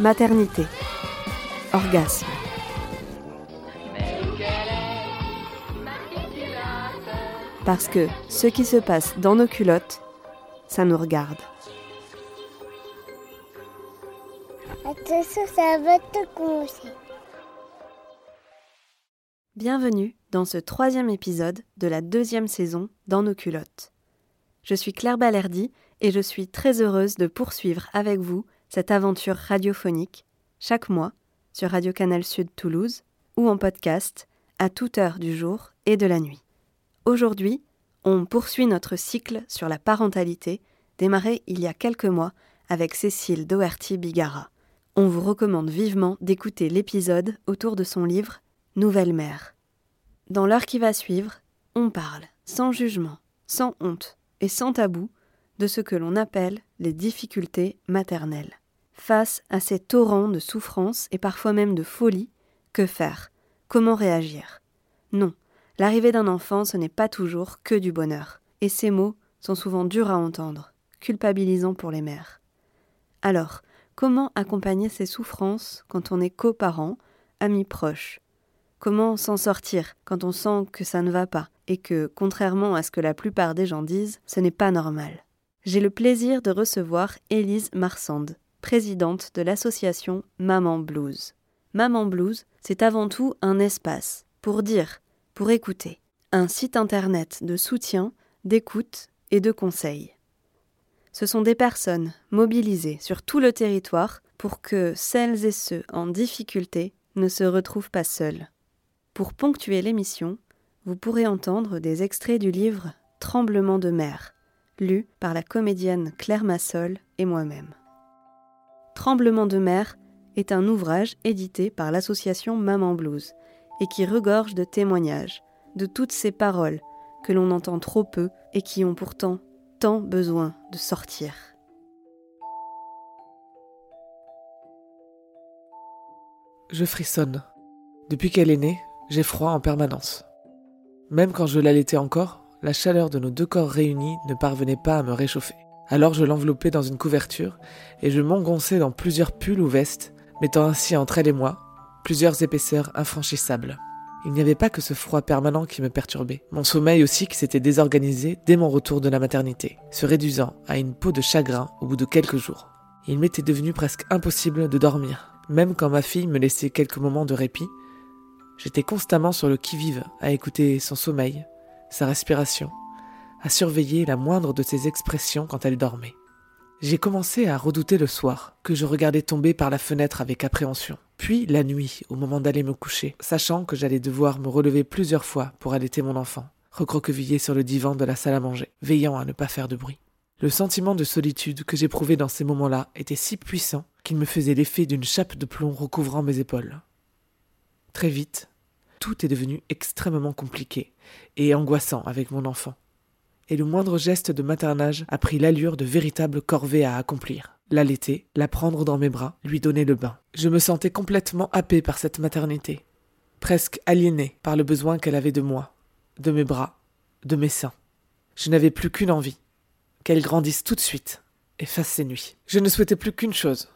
maternité, orgasme. Parce que ce qui se passe dans nos culottes, ça nous regarde. Attention, ça va te commencer. Bienvenue dans ce troisième épisode de la deuxième saison dans nos culottes. Je suis Claire Balerdi et je suis très heureuse de poursuivre avec vous cette aventure radiophonique chaque mois sur Radio Canal Sud Toulouse ou en podcast à toute heure du jour et de la nuit. Aujourd'hui, on poursuit notre cycle sur la parentalité démarré il y a quelques mois avec Cécile Doherty-Bigara. On vous recommande vivement d'écouter l'épisode autour de son livre Nouvelle mère. Dans l'heure qui va suivre, on parle, sans jugement, sans honte et sans tabou, de ce que l'on appelle les difficultés maternelles. Face à ces torrents de souffrance et parfois même de folie, que faire? Comment réagir? Non, l'arrivée d'un enfant, ce n'est pas toujours que du bonheur, et ces mots sont souvent durs à entendre, culpabilisants pour les mères. Alors, comment accompagner ces souffrances quand on est coparent, amis proches Comment s'en sortir quand on sent que ça ne va pas et que, contrairement à ce que la plupart des gens disent, ce n'est pas normal? J'ai le plaisir de recevoir Élise Marsande, présidente de l'association Maman Blues. Maman Blues, c'est avant tout un espace pour dire, pour écouter, un site internet de soutien, d'écoute et de conseils. Ce sont des personnes mobilisées sur tout le territoire pour que celles et ceux en difficulté ne se retrouvent pas seuls. Pour ponctuer l'émission, vous pourrez entendre des extraits du livre Tremblement de mer, lu par la comédienne Claire Massol et moi-même. Tremblement de mer est un ouvrage édité par l'association Maman Blues et qui regorge de témoignages, de toutes ces paroles que l'on entend trop peu et qui ont pourtant tant besoin de sortir. Je frissonne. Depuis qu'elle est née, j'ai froid en permanence. Même quand je l'allaitais encore, la chaleur de nos deux corps réunis ne parvenait pas à me réchauffer. Alors je l'enveloppais dans une couverture et je m'engonçais dans plusieurs pulls ou vestes, mettant ainsi entre elle et moi plusieurs épaisseurs infranchissables. Il n'y avait pas que ce froid permanent qui me perturbait, mon sommeil aussi qui s'était désorganisé dès mon retour de la maternité, se réduisant à une peau de chagrin au bout de quelques jours. Il m'était devenu presque impossible de dormir, même quand ma fille me laissait quelques moments de répit. J'étais constamment sur le qui-vive à écouter son sommeil, sa respiration, à surveiller la moindre de ses expressions quand elle dormait. J'ai commencé à redouter le soir, que je regardais tomber par la fenêtre avec appréhension, puis la nuit, au moment d'aller me coucher, sachant que j'allais devoir me relever plusieurs fois pour allaiter mon enfant, recroquevillé sur le divan de la salle à manger, veillant à ne pas faire de bruit. Le sentiment de solitude que j'éprouvais dans ces moments-là était si puissant qu'il me faisait l'effet d'une chape de plomb recouvrant mes épaules. Très vite, tout est devenu extrêmement compliqué et angoissant avec mon enfant et le moindre geste de maternage a pris l'allure de véritable corvée à accomplir. L'allaiter, la prendre dans mes bras, lui donner le bain. Je me sentais complètement happé par cette maternité, presque aliéné par le besoin qu'elle avait de moi, de mes bras, de mes seins. Je n'avais plus qu'une envie, qu'elle grandisse tout de suite et fasse ses nuits. Je ne souhaitais plus qu'une chose,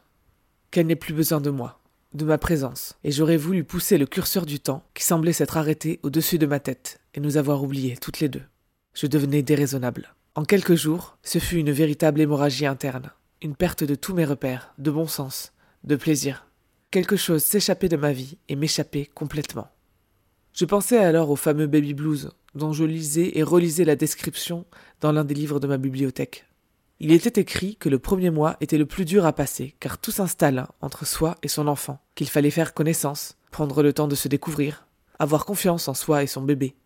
qu'elle n'ait plus besoin de moi, de ma présence, et j'aurais voulu pousser le curseur du temps qui semblait s'être arrêté au-dessus de ma tête et nous avoir oubliés toutes les deux. Je devenais déraisonnable. En quelques jours, ce fut une véritable hémorragie interne, une perte de tous mes repères, de bon sens, de plaisir. Quelque chose s'échappait de ma vie et m'échappait complètement. Je pensais alors au fameux baby blues dont je lisais et relisais la description dans l'un des livres de ma bibliothèque. Il était écrit que le premier mois était le plus dur à passer, car tout s'installe entre soi et son enfant, qu'il fallait faire connaissance, prendre le temps de se découvrir, avoir confiance en soi et son bébé,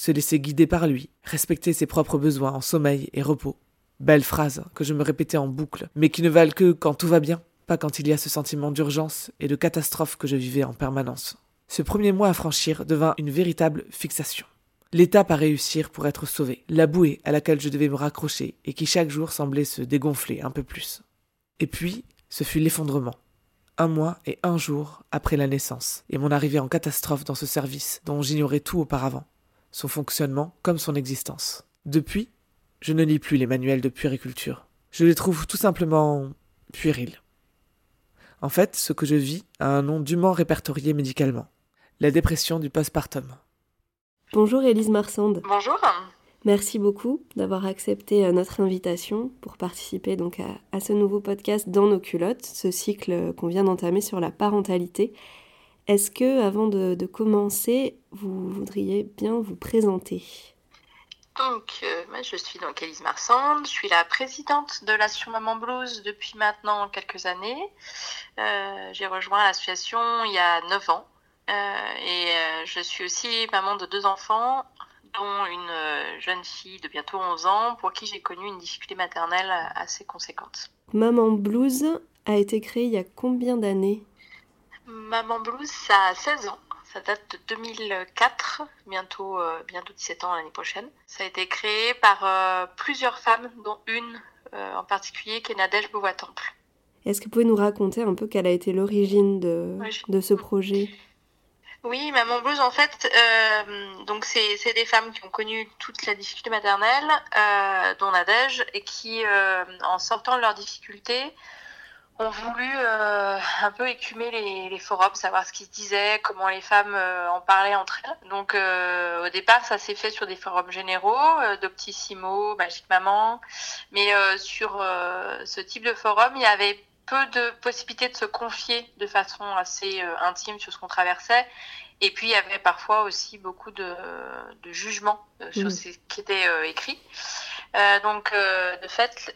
se laisser guider par lui, respecter ses propres besoins en sommeil et repos. Belle phrase que je me répétais en boucle, mais qui ne valent que quand tout va bien, pas quand il y a ce sentiment d'urgence et de catastrophe que je vivais en permanence. Ce premier mois à franchir devint une véritable fixation. L'étape à réussir pour être sauvé, la bouée à laquelle je devais me raccrocher et qui chaque jour semblait se dégonfler un peu plus. Et puis, ce fut l'effondrement. Un mois et un jour après la naissance et mon arrivée en catastrophe dans ce service dont j'ignorais tout auparavant, son fonctionnement comme son existence. Depuis, je ne lis plus les manuels de puériculture. Je les trouve tout simplement puérils. En fait, ce que je vis a un nom dûment répertorié médicalement. La dépression du postpartum. Bonjour Élise Marsande. Bonjour. Merci beaucoup d'avoir accepté euh, notre invitation pour participer donc à, ce nouveau podcast dans nos culottes, ce cycle qu'on vient d'entamer sur la parentalité. Est-ce que, avant de, commencer, vous voudriez bien vous présenter? Donc, euh, moi, je suis donc Elise Marsande, je suis la présidente de l'Association Maman Blues depuis maintenant quelques années. Euh, j'ai rejoint l'association il y a 9 ans et je suis aussi maman de deux enfants, dont une euh, jeune fille de bientôt 11 ans pour qui j'ai connu une difficulté maternelle assez conséquente. Maman Blues a été créée il y a combien d'années? Maman Blues, ça a 16 ans. Ça date de 2004, bientôt, euh, bientôt 17 ans l'année prochaine. Ça a été créé par euh, plusieurs femmes, dont une en particulier qui est Nadège Beauvois-Temple. Est-ce que vous pouvez nous raconter un peu quelle a été l'origine de, de ce projet? Oui, Maman Blues, en fait, euh, donc c'est des femmes qui ont connu toute la difficulté maternelle, euh, dont Nadège, et qui, euh, en sortant de leurs difficultés, ont voulu euh, un peu écumer les, les, forums, savoir ce qui se disait, comment les femmes euh, en parlaient entre elles. Donc euh, au départ, ça s'est fait sur des forums généraux, Doctissimo, Magique Maman, mais sur ce type de forum, il y avait peu de possibilités de se confier de façon assez intime sur ce qu'on traversait. Et puis, il y avait parfois aussi beaucoup de, de jugements sur mmh. ce qui était écrit. donc, de fait,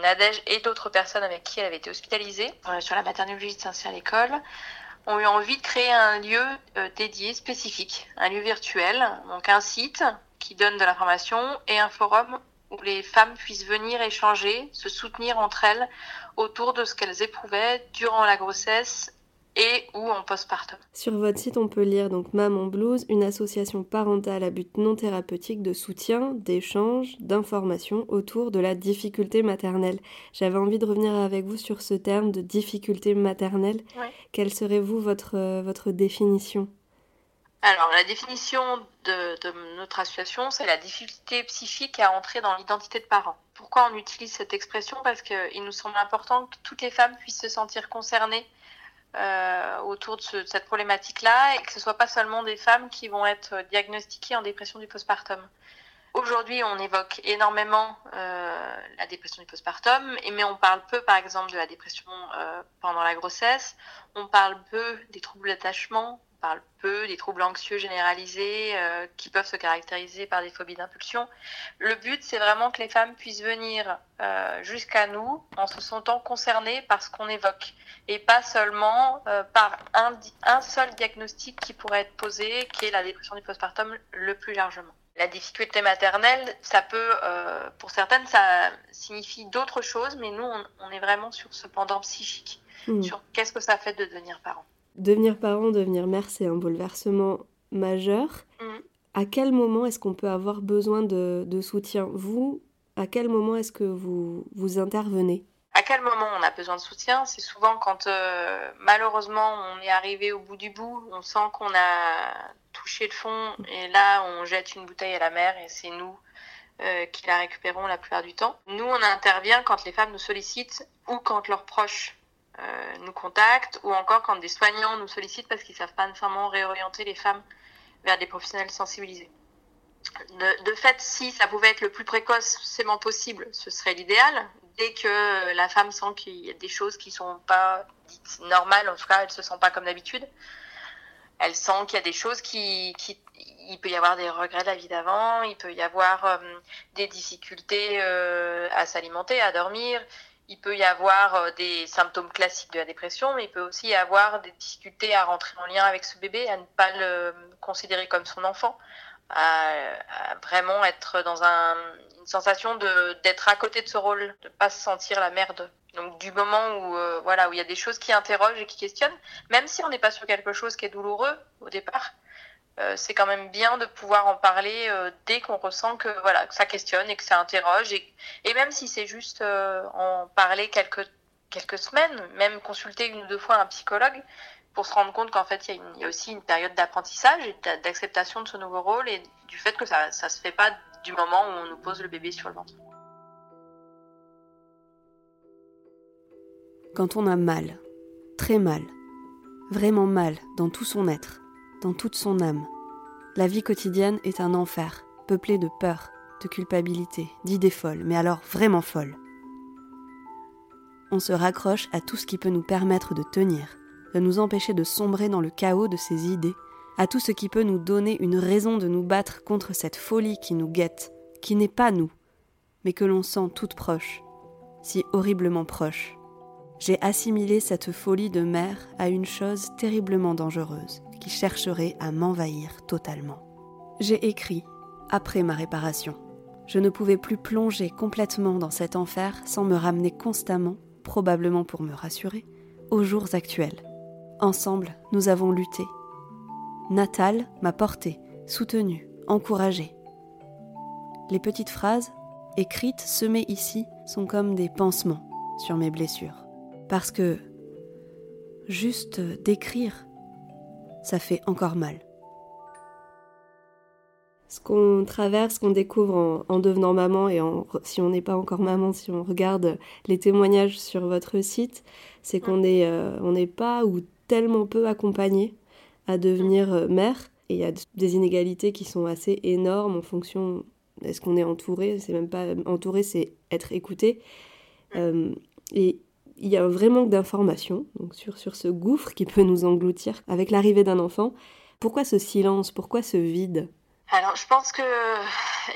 Nadège et d'autres personnes avec qui elle avait été hospitalisée sur la maternité de Saint-Cyr l'école ont eu envie de créer un lieu dédié, spécifique, un lieu virtuel, donc un site qui donne de l'information et un forum où les femmes puissent venir échanger, se soutenir entre elles autour de ce qu'elles éprouvaient durant la grossesse et ou en postpartum. Sur votre site, on peut lire donc Maman Blues, une association parentale à but non thérapeutique de soutien, d'échange, d'information autour de la difficulté maternelle. J'avais envie de revenir avec vous sur ce terme de difficulté maternelle. Quelle serait vous votre, euh, votre définition? Alors, la définition de, notre association, c'est la difficulté psychique à entrer dans l'identité de parent. Pourquoi on utilise cette expression? Parce qu'il nous semble important que toutes les femmes puissent se sentir concernées euh, autour de, cette problématique-là et que ce ne soit pas seulement des femmes qui vont être diagnostiquées en dépression du postpartum. Aujourd'hui, on évoque énormément euh, la dépression du postpartum, mais on parle peu, par exemple, de la dépression euh, pendant la grossesse. On parle peu des troubles d'attachement parle peu des troubles anxieux généralisés euh, qui peuvent se caractériser par des phobies d'impulsion. Le but, c'est vraiment que les femmes puissent venir euh, jusqu'à nous en se sentant concernées par ce qu'on évoque et pas seulement euh, par un, un seul diagnostic qui pourrait être posé, qui est la dépression du postpartum le plus largement. La difficulté maternelle, ça peut, pour certaines, ça signifie d'autres choses, mais nous, on, est vraiment sur ce pendant psychique, mmh. sur qu'est-ce que ça fait de devenir parent. Devenir parent, devenir mère, c'est un bouleversement majeur. Mm. À quel moment est-ce qu'on peut avoir besoin de, soutien? Vous, à quel moment est-ce que vous, vous intervenez? À quel moment on a besoin de soutien? C'est souvent quand euh, malheureusement on est arrivé au bout du bout, on sent qu'on a touché le fond et là on jette une bouteille à la mer et c'est nous euh, qui la récupérons la plupart du temps. Nous on intervient quand les femmes nous sollicitent ou quand leurs proches nous contactent ou encore quand des soignants nous sollicitent parce qu'ils savent pas nécessairement réorienter les femmes vers des professionnels sensibilisés. De, fait, si ça pouvait être le plus précocement possible, ce serait l'idéal. Dès que la femme sent qu'il y a des choses qui sont pas dites normales, en tout cas, elle se sent pas comme d'habitude. Elle sent qu'il y a des choses qui, qui, il peut y avoir des regrets de la vie d'avant, il peut y avoir euh, des difficultés euh, à s'alimenter, à dormir, il peut y avoir euh, des symptômes classiques de la dépression, mais il peut aussi y avoir des difficultés à rentrer en lien avec ce bébé, à ne pas le considérer comme son enfant, à, vraiment être dans une sensation d'être à côté de ce rôle, de ne pas se sentir la mère de. Donc du moment où euh, voilà où il y a des choses qui interrogent et qui questionnent, même si on n'est pas sur quelque chose qui est douloureux au départ, euh, c'est quand même bien de pouvoir en parler euh, dès qu'on ressent que voilà ça questionne et que ça interroge et, même si c'est juste en parler quelques quelques semaines, même consulter une ou deux fois un psychologue pour se rendre compte qu'en fait il y, a il y a aussi une période d'apprentissage et d'acceptation de ce nouveau rôle et du fait que ça ça se fait pas du moment où on nous pose le bébé sur le ventre. quand on a mal, très mal, vraiment mal dans tout son être, dans toute son âme. La vie quotidienne est un enfer, peuplé de peur, de culpabilité, d'idées folles, mais alors vraiment folles. On se raccroche à tout ce qui peut nous permettre de tenir, de nous empêcher de sombrer dans le chaos de ces idées, à tout ce qui peut nous donner une raison de nous battre contre cette folie qui nous guette, qui n'est pas nous, mais que l'on sent toute proche, si horriblement proche j'ai assimilé cette folie de mère à une chose terriblement dangereuse chercherait à m'envahir totalement. J'ai écrit après ma réparation. Je ne pouvais plus plonger complètement dans cet enfer sans me ramener constamment, probablement pour me rassurer, aux jours actuels. Ensemble, nous avons lutté. Natal m'a porté, soutenu, encouragé. Les petites phrases, écrites, semées ici, sont comme des pansements sur mes blessures. Parce que juste d'écrire, ça fait encore mal. Ce qu'on traverse, qu'on découvre en, devenant maman, et si on n'est pas encore maman, si on regarde les témoignages sur votre site, c'est qu'on n'est euh, pas ou tellement peu accompagné à devenir euh, mère. Et il y a des inégalités qui sont assez énormes en fonction est-ce qu'on est entouré, c'est même pas entouré, c'est être écouté. Euh, et il y a un vrai manque d'informations sur, sur ce gouffre qui peut nous engloutir avec l'arrivée d'un enfant. Pourquoi ce silence? Pourquoi ce vide? Alors, je pense que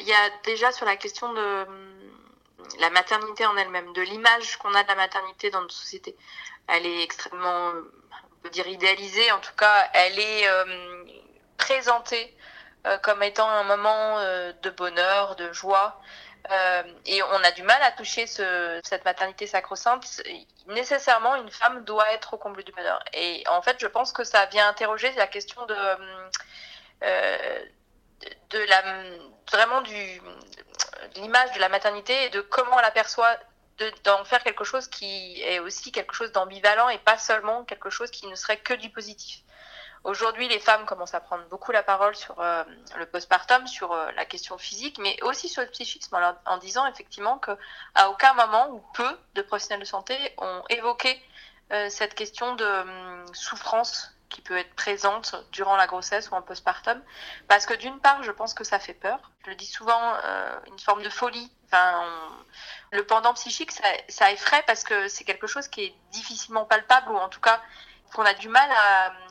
il y a déjà sur la question de la maternité en elle-même, de l'image qu'on a de la maternité dans notre société. Elle est extrêmement, on peut dire idéalisée, en tout cas, elle est euh, présentée euh, comme étant un moment euh, de bonheur, de joie. Euh, et on a du mal à toucher ce, cette maternité sacro-sainte. Nécessairement, une femme doit être au comble du bonheur. Et en fait, je pense que ça vient interroger la question de, euh, de la, vraiment du, l'image de la maternité et de comment on l'aperçoit d'en faire quelque chose qui est aussi quelque chose d'ambivalent et pas seulement quelque chose qui ne serait que du positif. Aujourd'hui, les femmes commencent à prendre beaucoup la parole sur euh, le postpartum, sur euh, la question physique, mais aussi sur le psychisme, en, disant effectivement qu'à aucun moment ou peu de professionnels de santé ont évoqué euh, cette question de hum, souffrance qui peut être présente durant la grossesse ou en postpartum, parce que d'une part, je pense que ça fait peur. Je le dis souvent, une forme de folie. Enfin, le pendant psychique, ça, ça effraie parce que c'est quelque chose qui est difficilement palpable ou en tout cas qu'on a du mal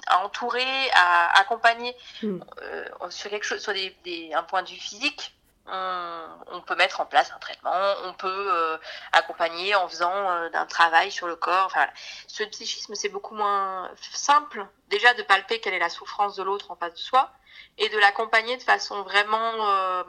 à, entourer, à accompagner hmm. euh, sur quelque chose, sur des, un point de vue physique. On, peut mettre en place un traitement, on peut euh, accompagner en faisant euh, un travail sur le corps. Enfin, Ce psychisme, c'est beaucoup moins simple. Déjà de palper quelle est la souffrance de l'autre en face de soi et de l'accompagner de façon vraiment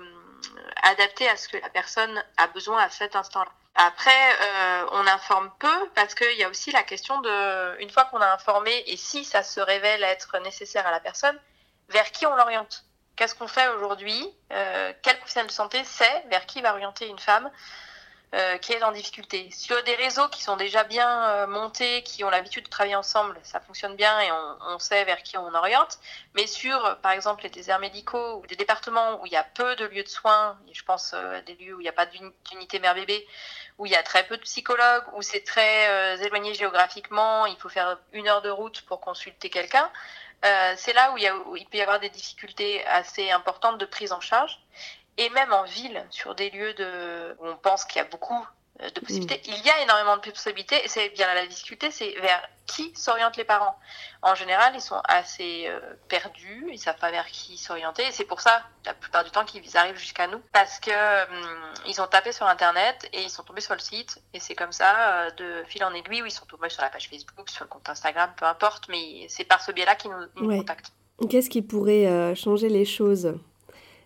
adaptée à ce que la personne a besoin à cet instant-là. Après, euh, on informe peu parce qu'il y a aussi la question de, une fois qu'on a informé et si ça se révèle être nécessaire à la personne, vers qui on l'oriente? Qu'est-ce qu'on fait aujourd'hui? Euh, Quel professionnel de santé sait vers qui va orienter une femme? Euh, qui est en difficulté. Sur des réseaux qui sont déjà bien euh, montés, qui ont l'habitude de travailler ensemble, ça fonctionne bien et on, sait vers qui on oriente. Mais sur, par exemple, les déserts médicaux ou des départements où il y a peu de lieux de soins, je pense à des lieux où il n'y a pas d'unité mère-bébé, où il y a très peu de psychologues, où c'est très euh, éloigné géographiquement, il faut faire une heure de route pour consulter quelqu'un. Euh, c'est là où il peut y avoir des difficultés assez importantes de prise en charge. Et même en ville, sur des lieux de, où on pense qu'il y a beaucoup euh, de possibilités. Mm. Il y a énormément de possibilités et c'est bien la difficulté, c'est vers qui s'orientent les parents. En général, ils sont assez euh, perdus, ils savent pas vers qui s'orienter et c'est pour ça, la plupart du temps, qu'ils arrivent jusqu'à nous parce que hum, ils ont tapé sur Internet et ils sont tombés sur le site et c'est comme ça, euh, de fil en aiguille, où ils sont tombés sur la page Facebook, sur le compte Instagram, peu importe, mais c'est par ce biais-là qu'ils nous, contactent. Qu'est-ce qui pourrait changer les choses?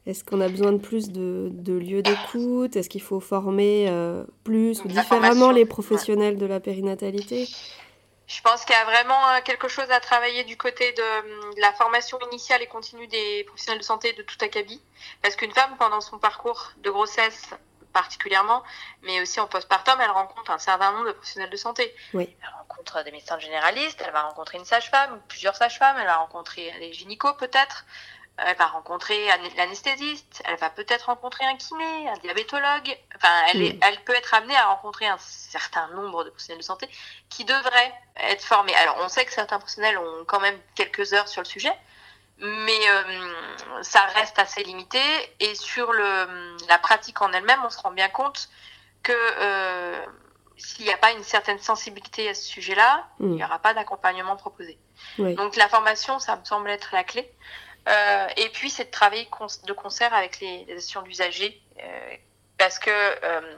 Est-ce qu'on a besoin de plus de, de lieux d'écoute? Est-ce qu'il faut former euh, plus ou différemment les ouais. professionnels de la périnatalité? Je pense qu'il y a vraiment euh, quelque chose à travailler du côté de, hum, de la formation initiale et continue des professionnels de santé de tout acabit. Parce qu'une femme, pendant son parcours de grossesse particulièrement, mais aussi en postpartum, elle rencontre un certain nombre de professionnels de santé. Oui. Elle rencontre des médecins généralistes, elle va rencontrer une sage-femme, ou plusieurs sages-femmes, elle va rencontrer des gynécos peut-être, elle va rencontrer l'anesthésiste, elle va peut-être rencontrer un kiné, un diabétologue. Enfin, elle, est- Mm. elle peut être amenée à rencontrer un certain nombre de professionnels de santé qui devraient être formés. Alors, on sait que certains professionnels ont quand même quelques heures sur le sujet, mais euh, ça reste assez limité. Et sur le, la pratique en elle-même, on se rend bien compte que euh, s'il n'y a pas une certaine sensibilité à ce sujet-là, il n'y aura pas d'accompagnement proposé. Oui. Donc la formation, ça me semble être la clé. Euh, et puis c'est de travailler de concert avec les, les associations d'usagers, euh, parce que euh,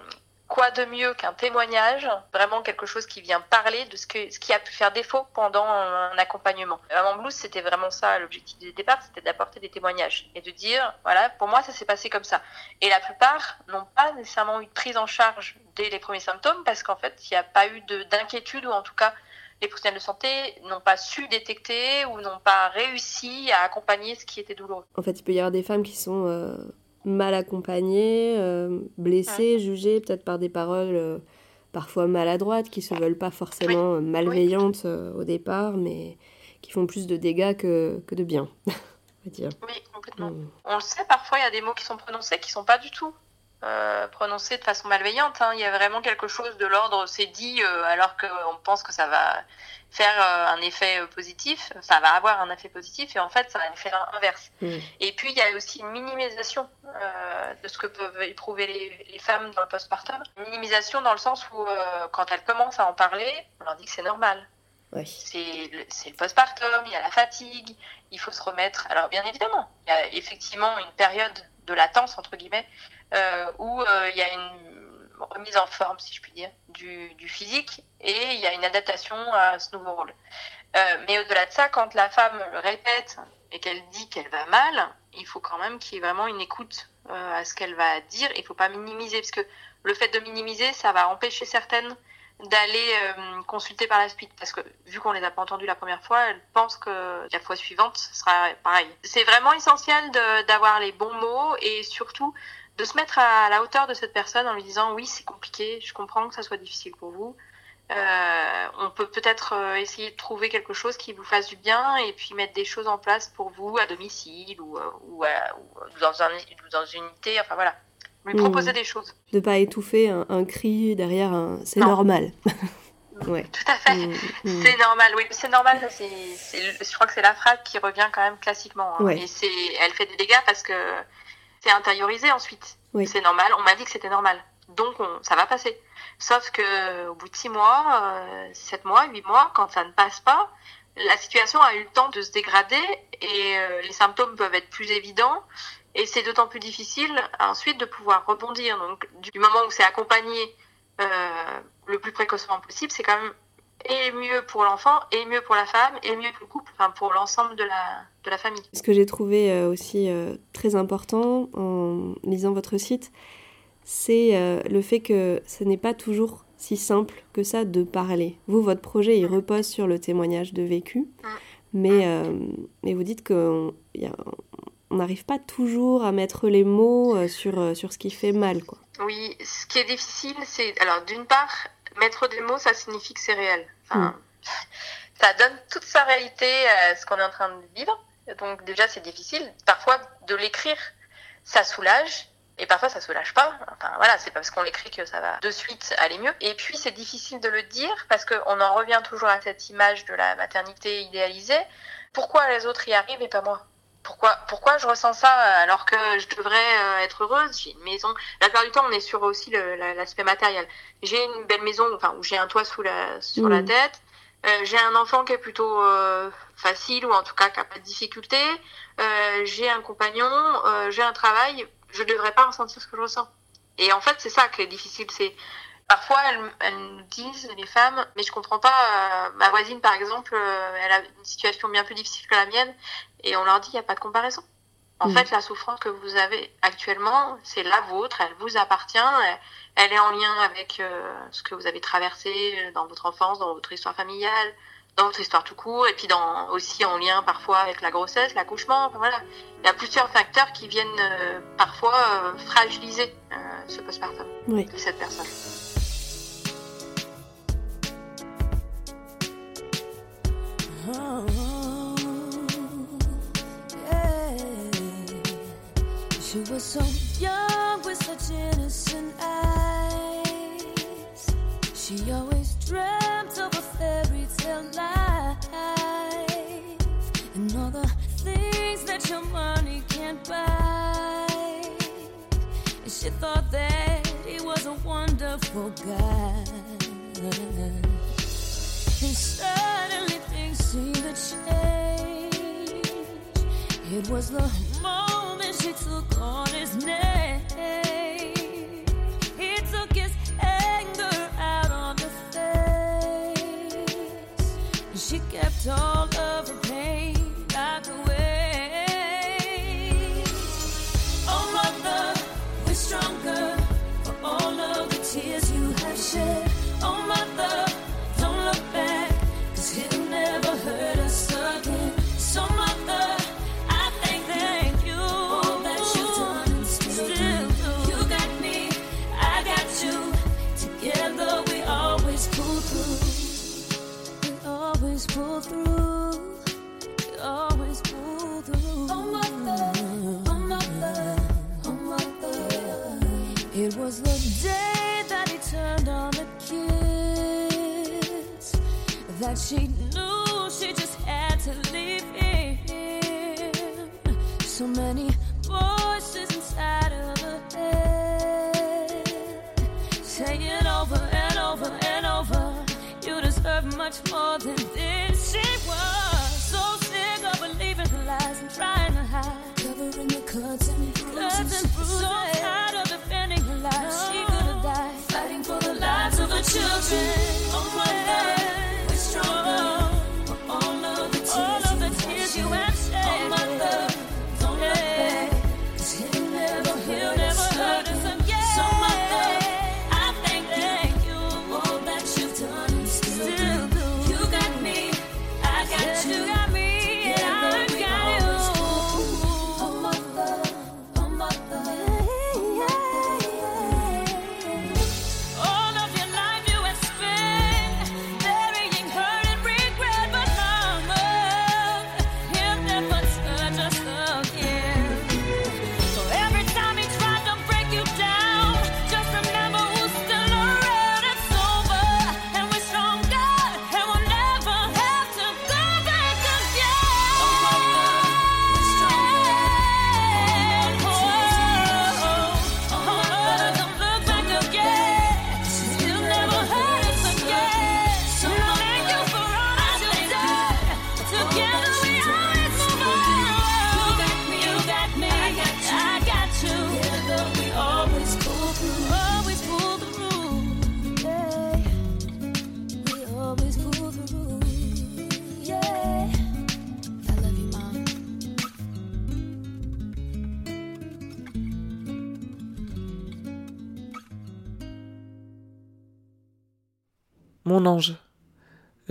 quoi de mieux qu'un témoignage, vraiment quelque chose qui vient parler de ce, qui a pu faire défaut pendant un accompagnement. Maman Blues, c'était vraiment ça l'objectif du départ, c'était d'apporter des témoignages et de dire, voilà, pour moi ça s'est passé comme ça. Et la plupart n'ont pas nécessairement eu de prise en charge dès les premiers symptômes, parce qu'en fait, il n'y a pas eu de- d'inquiétude, ou en tout cas, les professionnels de santé n'ont pas su détecter ou n'ont pas réussi à accompagner ce qui était douloureux. En fait, il peut y avoir des femmes qui sont euh, mal accompagnées, euh, blessées, jugées peut-être par des paroles euh, parfois maladroites, qui se veulent pas forcément malveillantes au départ, mais qui font plus de dégâts que, que de bien, on va dire. Oui, complètement. Mm. On le sait, parfois, il y a des mots qui sont prononcés qui sont pas du tout euh, prononcés de façon malveillante. hein. Il y a vraiment quelque chose de l'ordre, c'est dit euh, alors qu'on pense que ça va faire euh, un effet positif, ça va avoir un effet positif, et en fait, ça a un effet inverse. Mm. Et puis, il y a aussi une minimisation de ce que peuvent éprouver les, les femmes dans le postpartum. Une minimisation dans le sens où, quand elles commencent à en parler, on leur dit que c'est normal. C'est le, le postpartum, il y a la fatigue, il faut se remettre. Alors, bien évidemment, il y a effectivement une période de latence, entre guillemets, où euh, il y a une remise en forme, si je puis dire, du, physique et il y a une adaptation à ce nouveau rôle. Euh, mais au-delà de ça, quand la femme répète et qu'elle dit qu'elle va mal, il faut quand même qu'il y ait vraiment une écoute euh, à ce qu'elle va dire. Il ne faut pas minimiser, parce que le fait de minimiser, ça va empêcher certaines d'aller euh, consulter par la suite parce que vu qu'on les a pas entendues la première fois, elles pensent que la fois suivante ce sera pareil. C'est vraiment essentiel d'avoir les bons mots et surtout de se mettre à la hauteur de cette personne en lui disant oui c'est compliqué, je comprends que ça soit difficile pour vous. Euh, on peut peut-être euh, essayer de trouver quelque chose qui vous fasse du bien et puis mettre des choses en place pour vous à domicile ou, euh, ou, à- ou dans, un, dans une unité, enfin voilà, lui Mhm. proposer des choses. De pas étouffer un, un cri derrière un c'est normal. ouais. Tout à fait. Mm, mm. C'est normal, oui, c'est normal. ça, c'est- c'est- je crois que c'est la phrase qui revient quand même classiquement. hein. Ouais. Et c'est, elle fait des dégâts parce que c'est intériorisé ensuite. Oui. C'est normal. On m'a dit que c'était normal, donc on- ça va passer. Sauf que au bout de six mois, euh, sept mois, huit mois, quand ça ne passe pas, la situation a eu le temps de se dégrader et euh, les symptômes peuvent être plus évidents. Et c'est d'autant plus difficile ensuite de pouvoir rebondir. Donc, du moment où c'est accompagné euh, le plus précocement possible, c'est quand même et mieux pour l'enfant, et mieux pour la femme, et mieux pour le couple, enfin pour l'ensemble de la, de la famille. Ce que j'ai trouvé euh, aussi euh, très important en lisant votre site, c'est euh, le fait que ce n'est pas toujours si simple que ça de parler. Vous, votre projet, il repose sur le témoignage de vécu, mais, euh, mais vous dites qu'on n'arrive pas toujours à mettre les mots sur, sur ce qui fait mal. Quoi. Oui, ce qui est difficile, c'est. Alors, d'une part, mettre des mots, ça signifie que c'est réel. Enfin, Ça donne toute sa réalité à ce qu'on est en train de vivre. Donc, déjà, c'est difficile. Parfois, de l'écrire, ça soulage. Et parfois, ça soulage pas. Enfin, voilà, c'est pas parce qu'on l'écrit que ça va de suite aller mieux. Et puis, c'est difficile de le dire parce qu'on en revient toujours à cette image de la maternité idéalisée. Pourquoi les autres y arrivent et pas moi? Pourquoi, pourquoi je ressens ça alors que je devrais euh, être heureuse? J'ai une maison. La plupart du temps, on est sur aussi l'aspect matériel. J'ai une belle maison, enfin où j'ai un toit sous la sur la Mhm. tête. Euh, j'ai un enfant qui est plutôt euh, facile ou en tout cas qui n'a pas de difficulté. Euh, j'ai un compagnon, euh, j'ai un travail. Je ne devrais pas ressentir ce que je ressens. Et en fait, c'est ça qui est difficile. C'est parfois elles, elles nous disent les femmes, mais je comprends pas. euh, ma voisine, par exemple, euh, elle a une situation bien plus difficile que la mienne, et on leur dit il n'y a pas de comparaison. En Mm. fait, la souffrance que vous avez actuellement, c'est la vôtre, elle vous appartient, elle, elle est en lien avec euh, ce que vous avez traversé euh, dans votre enfance, dans votre histoire familiale, dans votre histoire tout court, et puis dans, aussi en lien parfois avec la grossesse, l'accouchement. Enfin, voilà. Il y a plusieurs facteurs qui viennent euh, parfois euh, fragiliser ce postpartum Oui. de cette personne. Oh, Was so young with such innocent eyes. She always dreamt of a fairy tale life and all the things that your money can't buy. And she thought that he was a wonderful guy. And suddenly things seemed to change. It was the she took on his name. He took his anger out on the face. She kept all that she knew she just had to leave him. So many voices inside of her head saying over and over and over, you deserve much more than this. She was so sick of believing her lies and trying to hide, covering the. Cuts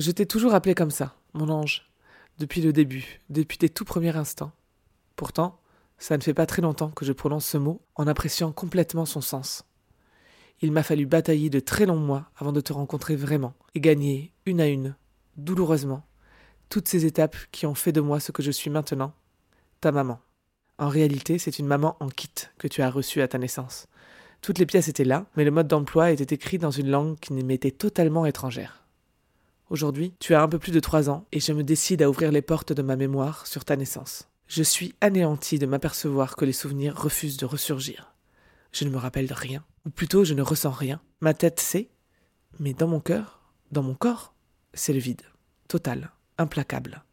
Je t'ai toujours appelé comme ça, mon ange, depuis le début, depuis tes tout premiers instants. Pourtant, ça ne fait pas très longtemps que je prononce ce mot en appréciant complètement son sens. Il m'a fallu batailler de très longs mois avant de te rencontrer vraiment et gagner, une à une, douloureusement, toutes ces étapes qui ont fait de moi ce que je suis maintenant, ta maman. En réalité, c'est une maman en kit que tu as reçue à ta naissance. Toutes les pièces étaient là, mais le mode d'emploi était écrit dans une langue qui m'était totalement étrangère. Aujourd'hui, tu as un peu plus de trois ans et je me décide à ouvrir les portes de ma mémoire sur ta naissance. Je suis anéanti de m'apercevoir que les souvenirs refusent de ressurgir. Je ne me rappelle rien, ou plutôt je ne ressens rien. Ma tête sait, mais dans mon cœur, dans mon corps, c'est le vide, total, implacable.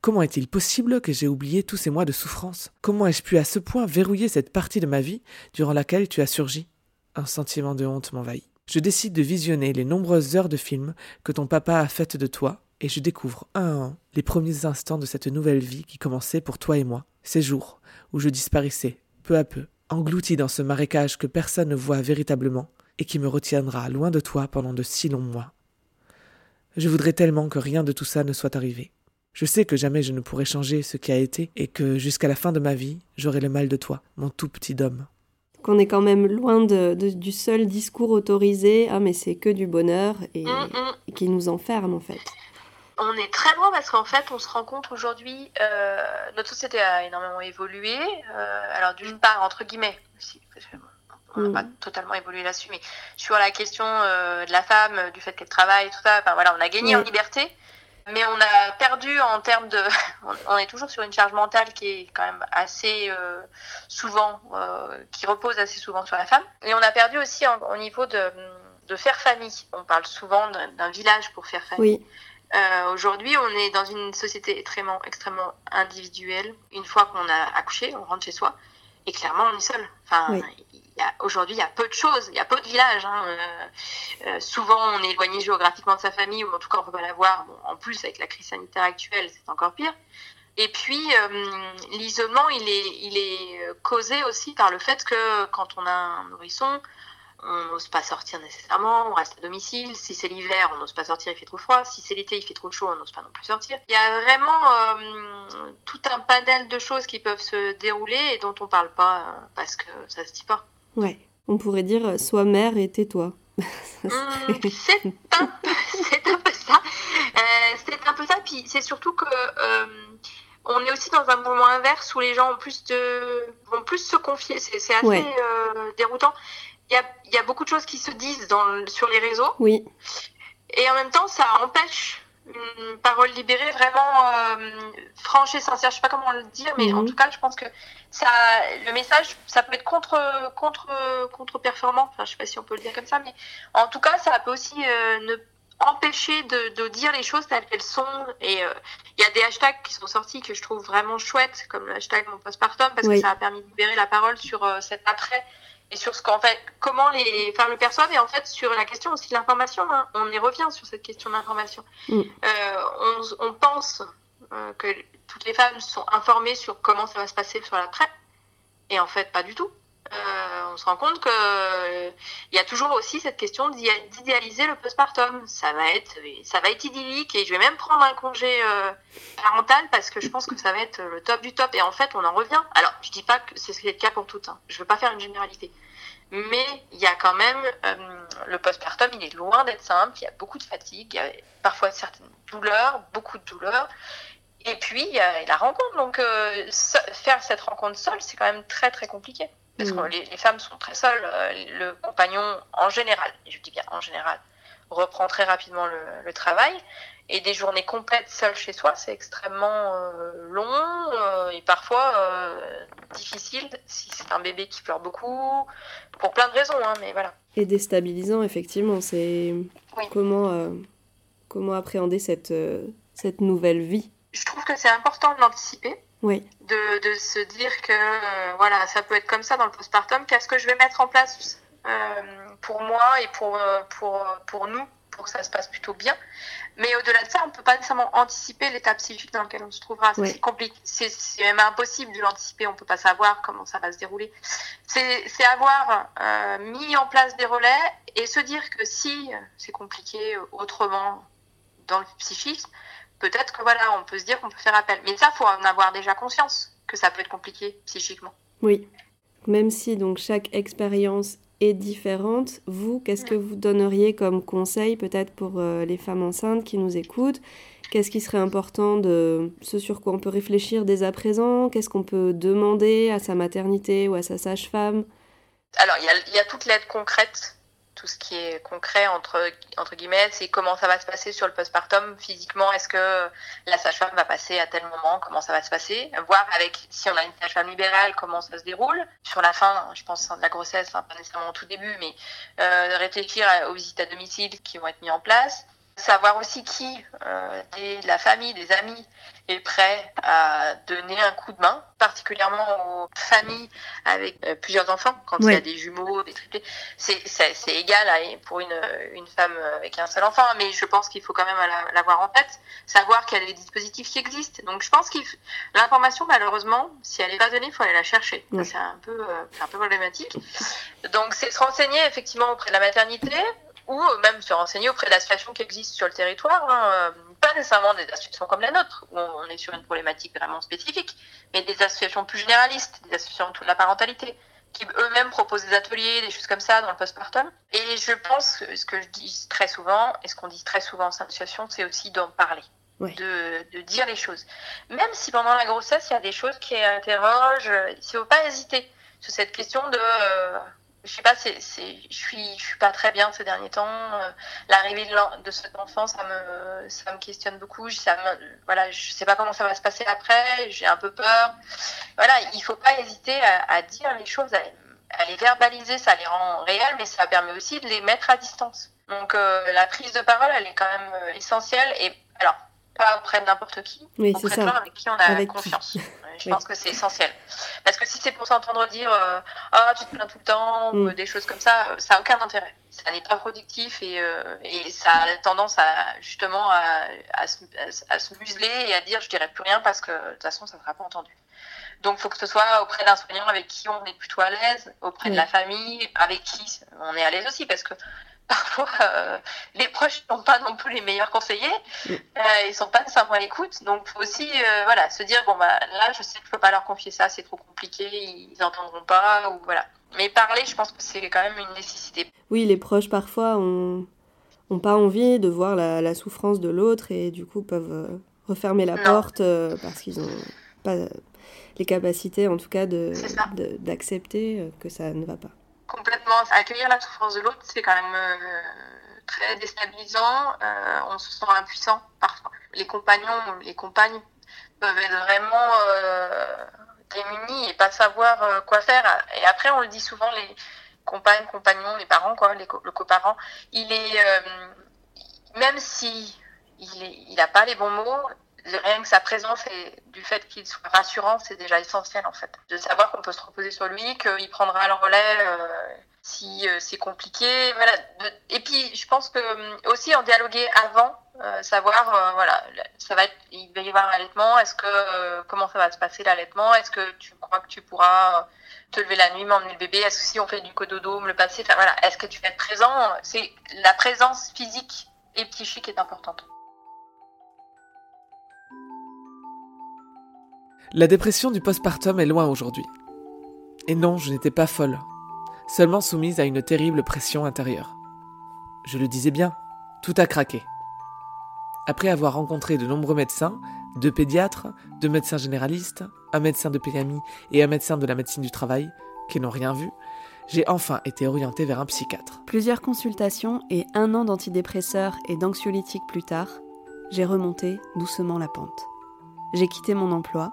Comment est-il possible que j'ai oublié tous ces mois de souffrance? Comment ai-je pu à ce point verrouiller cette partie de ma vie durant laquelle tu as surgi? Un sentiment de honte m'envahit. Je décide de visionner les nombreuses heures de films que ton papa a faites de toi et je découvre un à un les premiers instants de cette nouvelle vie qui commençait pour toi et moi, Ces jours où je disparaissais, peu à peu, englouti dans ce marécage que personne ne voit véritablement et qui me retiendra loin de toi pendant de si longs mois. Je voudrais tellement que rien de tout ça ne soit arrivé. Je sais que jamais je ne pourrai changer ce qui a été et que jusqu'à la fin de ma vie, j'aurai le mal de toi, mon tout petit homme. Qu'on est quand même loin de, de- du seul discours autorisé, ah mais c'est que du bonheur, et, Mm, mm. qui nous enferme en fait. On est très loin parce qu'en fait, on se rend compte aujourd'hui, euh, notre société a énormément évolué. euh, alors, d'une part, entre guillemets, aussi, on n'a Mm. pas totalement évolué là-dessus, mais sur la question euh, de la femme, du fait qu'elle travaille, tout ça, enfin voilà, on a gagné en liberté, mais on a perdu en termes de. on- est toujours sur une charge mentale qui est quand même assez euh, souvent, euh, qui repose assez souvent sur la femme. Et on a perdu aussi en- au niveau de, de faire famille. On parle souvent d'un d'un village pour faire famille. Oui, Euh, Aujourd'hui, on est dans une société extrêmement, extrêmement individuelle. Une fois qu'on a accouché, on rentre chez soi et clairement, on est seul. Enfin, Oui. Aujourd'hui, il y a peu de choses, il y a peu de villages. hein. Euh, euh, souvent, on est éloigné géographiquement de sa famille ou en tout cas, on peut pas la voir. Bon, en plus, avec la crise sanitaire actuelle, c'est encore pire. Et puis, euh, l'isolement, il est, il est causé aussi par le fait que quand on a un nourrisson, on n'ose pas sortir nécessairement, on reste à domicile. Si c'est l'hiver, on n'ose pas sortir, il fait trop froid. Si c'est l'été, il fait trop chaud, on n'ose pas non plus sortir. Il y a vraiment tout un panel de choses qui peuvent se dérouler et dont on parle pas parce que ça se dit pas. Ouais. On pourrait dire euh, sois mère et tais-toi. Hum, c'est un un peu ça. Euh, c'est un peu ça. Puis c'est surtout que euh, on est aussi dans un moment inverse où les gens ont plus de, vont plus se confier. C'est, assez Ouais. euh, déroutant. Il y a, y a beaucoup de choses qui se disent dans, sur les réseaux Oui, et en même temps ça empêche une parole libérée vraiment franche et sincère. Je sais pas comment le dire, mais Mhm. en tout cas, je pense que ça, le message, ça peut être contre contre contre performant. Enfin, je sais pas si on peut le dire comme ça, mais en tout cas, ça peut aussi euh, ne empêcher de, de dire les choses telles qu'elles sont. Et euh, il y a des hashtags qui sont sortis que je trouve vraiment chouettes, comme le hashtag mon postpartum, parce Oui. que ça a permis de libérer la parole sur euh, cet après et sur ce qu'en fait, comment les femmes le perçoivent et en fait sur la question aussi de l'information. hein. on y revient sur cette question de l'information. Mm. Euh, on, on pense que toutes les femmes sont informées sur comment ça va se passer sur l'après et en fait pas du tout. Euh, on se rend compte que euh, il y a toujours aussi cette question d'idéa- d'idéaliser le postpartum. Ça va être, ça va être idyllique et je vais même prendre un congé euh, parental parce que je pense que ça va être le top du top. Et en fait, on en revient. Alors, je dis pas que c'est le cas pour toutes. Hein. Je veux pas faire une généralité. Mais il y a quand même le postpartum, il est loin d'être simple. Il y a beaucoup de fatigue, il y a parfois certaines douleurs, beaucoup de douleurs. Et puis il y a la rencontre. Donc euh, se- faire cette rencontre seule, c'est quand même très très compliqué. Parce Mm. que les, les femmes sont très seules. Euh, Le compagnon, en général, et je dis bien en général, reprend très rapidement le, le travail. Et des journées complètes seules chez soi, c'est extrêmement euh, long euh, et parfois euh, difficile si c'est un bébé qui pleure beaucoup, pour plein de raisons, hein, mais voilà. et déstabilisant effectivement. C'est Oui. comment euh, comment appréhender cette euh, cette nouvelle vie. Je trouve que c'est important de l'anticiper, Oui, de, de se dire que euh, voilà, ça peut être comme ça dans le postpartum. Qu'est-ce que je vais mettre en place euh, pour moi et pour, euh, pour, pour nous, pour que ça se passe plutôt bien. Mais au-delà de ça, on ne peut pas nécessairement anticiper l'état psychique dans lequel on se trouvera. Oui. C'est compliqué. C'est même impossible de l'anticiper. On ne peut pas savoir comment ça va se dérouler. C'est avoir euh, mis en place des relais et se dire que si c'est compliqué autrement dans le psychisme, peut-être que voilà, on peut se dire qu'on peut faire appel. Mais ça, faut en avoir déjà conscience que ça peut être compliqué psychiquement. oui. Même si donc chaque expérience est différente, vous, qu'est-ce que vous donneriez comme conseil peut-être pour euh, les femmes enceintes qui nous écoutent? Qu'est-ce qui serait important de ce sur quoi on peut réfléchir dès à présent? Qu'est-ce qu'on peut demander à sa maternité ou à sa sage-femme? Alors, il y a, il y a toute l'aide concrète, tout ce qui est concret entre, entre guillemets, c'est comment ça va se passer sur le postpartum physiquement. Est-ce que la sage-femme va passer à tel moment? Comment ça va se passer? Voir avec, si on a une sage-femme libérale, comment ça se déroule. Sur la fin, je pense, de la grossesse, hein, pas nécessairement au tout début, mais euh, réfléchir aux visites à domicile qui vont être mises en place. Savoir aussi qui, euh, des, de la famille, des amis, est prêt à donner un coup de main, particulièrement aux familles avec euh, plusieurs enfants, quand il y a des jumeaux, des triplés. C'est égal à, pour une, une femme avec un seul enfant, mais je pense qu'il faut quand même la- l'avoir en tête, savoir qu'il y a des dispositifs qui existent. Donc je pense f- l'information, malheureusement, si elle n'est pas donnée, il faut aller la chercher. C'est un peu, euh, c'est un peu problématique. Donc c'est se renseigner effectivement auprès de la maternité ou euh, même se renseigner auprès d'associations qui existent sur le territoire, hein, euh, pas nécessairement des associations comme la nôtre, où on est sur une problématique vraiment spécifique, mais des associations plus généralistes, des associations autour de la parentalité, qui eux-mêmes proposent des ateliers, des choses comme ça dans le postpartum. Et je pense que ce que je dis très souvent, et ce qu'on dit très souvent en association, c'est aussi d'en parler. De, de dire les choses. Même si pendant la grossesse, il y a des choses qui interrogent, euh, il ne faut pas hésiter sur cette question de euh, je sais pas, c'est, je suis, suis pas très bien ces derniers temps. Euh, l'arrivée de, de cet enfant, ça me, ça me questionne beaucoup. Ça me, voilà, je sais pas comment ça va se passer après. J'ai un peu peur. Voilà, il faut pas hésiter à, dire les choses, à, à les verbaliser. Ça les rend réelles, mais ça permet aussi de les mettre à distance. Donc euh, la prise de parole, elle est quand même euh, essentielle. Et alors, pas auprès de n'importe qui, Oui, auprès de gens avec qui on a Avec confiance. Je Oui. pense que c'est essentiel. Parce que si c'est pour s'entendre dire euh, ah tu te plains tout le temps ou Mm. des choses comme ça, euh, ça a aucun intérêt. Ça n'est pas productif et, euh, et ça a tendance à justement à, à, se, à museler et à dire je dirai plus rien parce que de toute façon ça ne sera pas entendu. Donc il faut que ce soit auprès d'un soignant avec qui on est plutôt à l'aise, auprès de la famille avec qui on est à l'aise aussi parce que parfois euh, les proches ne sont pas non plus les meilleurs conseillers, Mm. euh, ils sont pas nécessairement à l'écoute, donc faut aussi euh, voilà se dire bon bah là je sais que je peux pas leur confier ça, c'est trop compliqué, ils n'entendront pas ou voilà. Mais parler, je pense que c'est quand même une nécessité. Oui, les proches parfois ont, ont pas envie de voir la, la souffrance de l'autre et du coup peuvent euh, refermer la Non. porte parce qu'ils ont pas les capacités en tout cas de d'accepter que ça ne va pas. Complètement. Accueillir la souffrance de l'autre, c'est quand même euh, très déstabilisant. Euh, on se sent impuissant parfois. Les compagnons, les compagnes peuvent être vraiment euh, démunis et pas savoir quoi faire. Et après, on le dit souvent, les compagnes, compagnons, les parents, quoi, les le coparent, il est, même si il n'a pas les bons mots, rien que sa présence et du fait qu'il soit rassurant, c'est déjà essentiel en fait. De savoir qu'on peut se reposer sur lui, qu'il prendra le relais euh, si euh, c'est compliqué. Voilà. Et puis, je pense que euh, aussi en dialoguer avant, savoir, voilà, ça va être, il va y avoir un allaitement. Est-ce que comment ça va se passer l'allaitement Est-ce que tu crois que tu pourras te lever la nuit, m'emmener le bébé Est-ce que si on fait du cododo, me le passer Enfin voilà, est-ce que tu vas être présent? C'est la présence physique et psychique est importante. La dépression du postpartum est loin aujourd'hui. Et non, je n'étais pas folle, seulement soumise à une terrible pression intérieure. Je le disais bien, tout a craqué. Après avoir rencontré de nombreux médecins, deux pédiatres, deux médecins généralistes, un médecin de PMI et un médecin de la médecine du travail, qui n'ont rien vu, j'ai enfin été orientée vers un psychiatre. Plusieurs consultations et un an d'antidépresseurs et d'anxiolytiques plus tard, j'ai remonté doucement la pente. J'ai quitté mon emploi,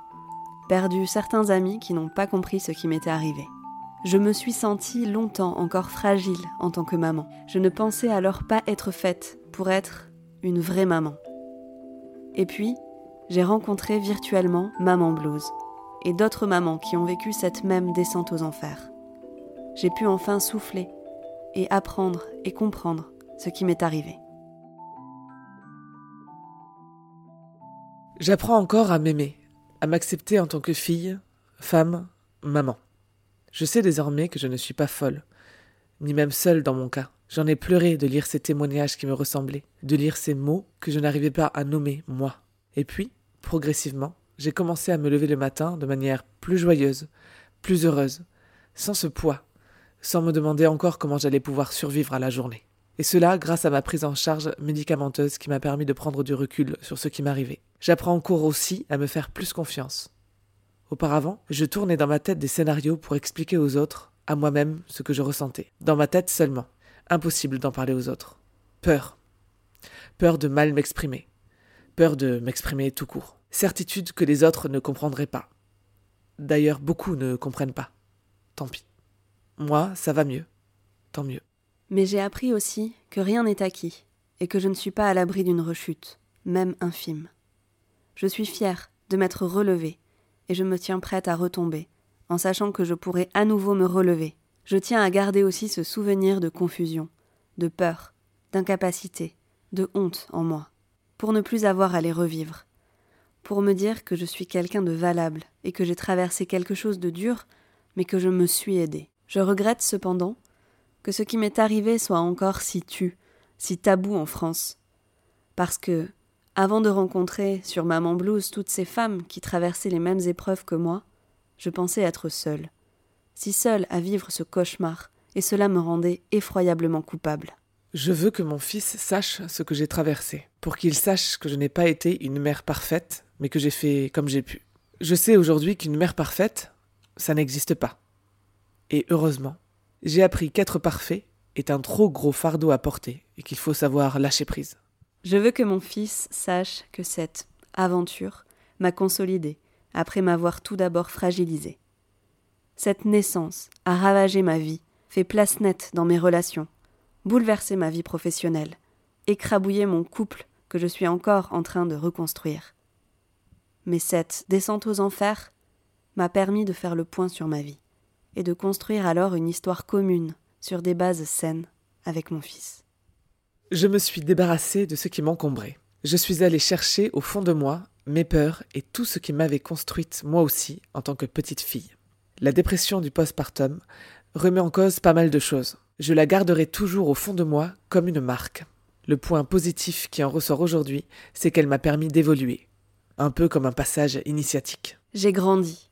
perdu certains amis qui n'ont pas compris ce qui m'était arrivé. Je me suis sentie longtemps encore fragile en tant que maman. Je ne pensais alors pas être faite pour être une vraie maman. Et puis, j'ai rencontré virtuellement Maman Blues et d'autres mamans qui ont vécu cette même descente aux enfers. J'ai pu enfin souffler et apprendre et comprendre ce qui m'est arrivé. J'apprends encore à m'aimer, à m'accepter en tant que fille, femme, maman. Je sais désormais que je ne suis pas folle, ni même seule dans mon cas. J'en ai pleuré de lire ces témoignages qui me ressemblaient, de lire ces mots que je n'arrivais pas à nommer moi. Et puis, progressivement, j'ai commencé à me lever le matin de manière plus joyeuse, plus heureuse, sans ce poids, sans me demander encore comment j'allais pouvoir survivre à la journée. Et cela grâce à ma prise en charge médicamenteuse qui m'a permis de prendre du recul sur ce qui m'arrivait. J'apprends encore aussi à me faire plus confiance. Auparavant, je tournais dans ma tête des scénarios pour expliquer aux autres, à moi-même, ce que je ressentais. Dans ma tête seulement. Impossible d'en parler aux autres. Peur. Peur de mal m'exprimer. Peur de m'exprimer tout court. Certitude que les autres ne comprendraient pas. D'ailleurs, beaucoup ne comprennent pas. Tant pis. Moi, ça va mieux. Tant mieux. Mais j'ai appris aussi que rien n'est acquis et que je ne suis pas à l'abri d'une rechute, même infime. Je suis fière de m'être relevée, et je me tiens prête à retomber, en sachant que je pourrai à nouveau me relever. Je tiens à garder aussi ce souvenir de confusion, de peur, d'incapacité, de honte en moi, pour ne plus avoir à les revivre, pour me dire que je suis quelqu'un de valable et que j'ai traversé quelque chose de dur, mais que je me suis aidé. Je regrette cependant que ce qui m'est arrivé soit encore si tu, si tabou en France, parce que, avant de rencontrer sur Maman Blues toutes ces femmes qui traversaient les mêmes épreuves que moi, je pensais être seule, si seule à vivre ce cauchemar, et cela me rendait effroyablement coupable. Je veux que mon fils sache ce que j'ai traversé, pour qu'il sache que je n'ai pas été une mère parfaite, mais que j'ai fait comme j'ai pu. Je sais aujourd'hui qu'une mère parfaite, ça n'existe pas. Et heureusement, j'ai appris qu'être parfait est un trop gros fardeau à porter et qu'il faut savoir lâcher prise. Je veux que mon fils sache que cette aventure m'a consolidé après m'avoir tout d'abord fragilisé. Cette naissance a ravagé ma vie, fait place nette dans mes relations, bouleversé ma vie professionnelle, écrabouillé mon couple que je suis encore en train de reconstruire. Mais cette descente aux enfers m'a permis de faire le point sur ma vie et de construire alors une histoire commune sur des bases saines avec mon fils. Je me suis débarrassé de ce qui m'encombrait. Je suis allé chercher au fond de moi mes peurs et tout ce qui m'avait construite moi aussi en tant que petite fille. La dépression du postpartum remet en cause pas mal de choses. Je la garderai toujours au fond de moi comme une marque. Le point positif qui en ressort aujourd'hui, c'est qu'elle m'a permis d'évoluer, un peu comme un passage initiatique. J'ai grandi,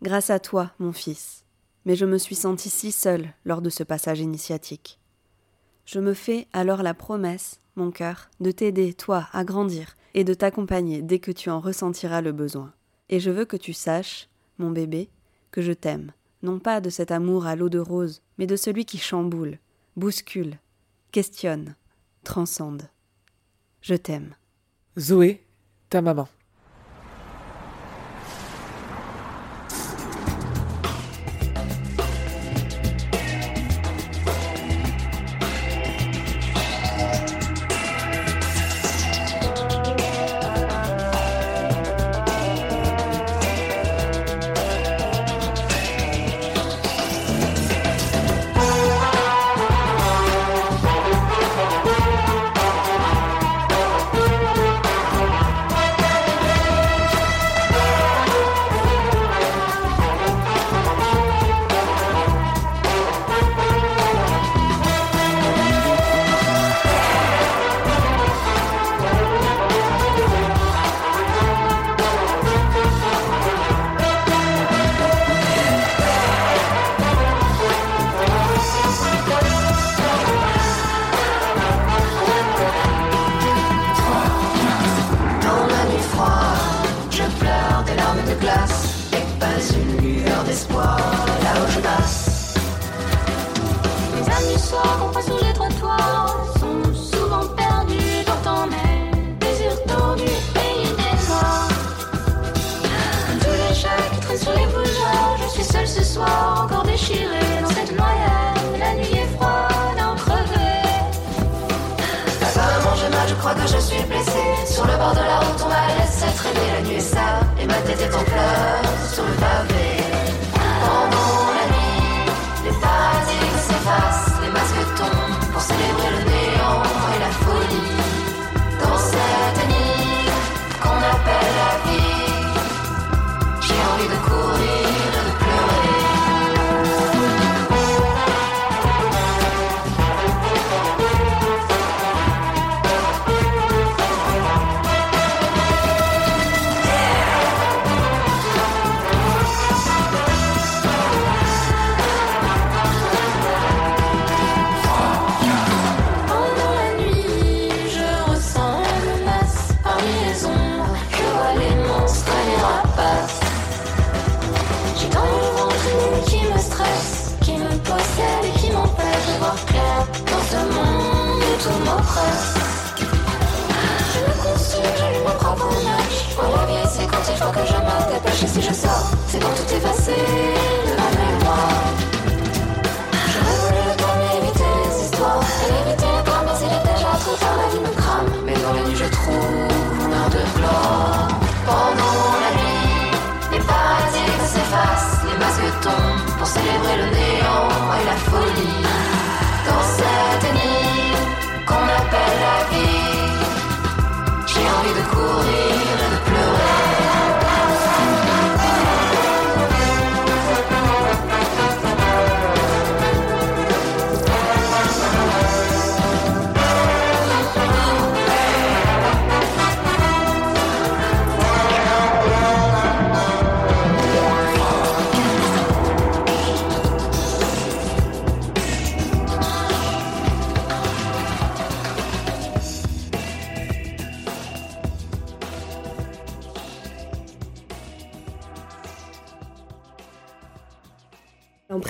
grâce à toi, mon fils, mais je me suis sentie si seule lors de ce passage initiatique. Je me fais alors la promesse, mon cœur, de t'aider, toi, à grandir et de t'accompagner dès que tu en ressentiras le besoin. Et je veux que tu saches, mon bébé, que je t'aime, non pas de cet amour à l'eau de rose, mais de celui qui chamboule, bouscule, questionne, transcende. Je t'aime. Zoé, ta maman.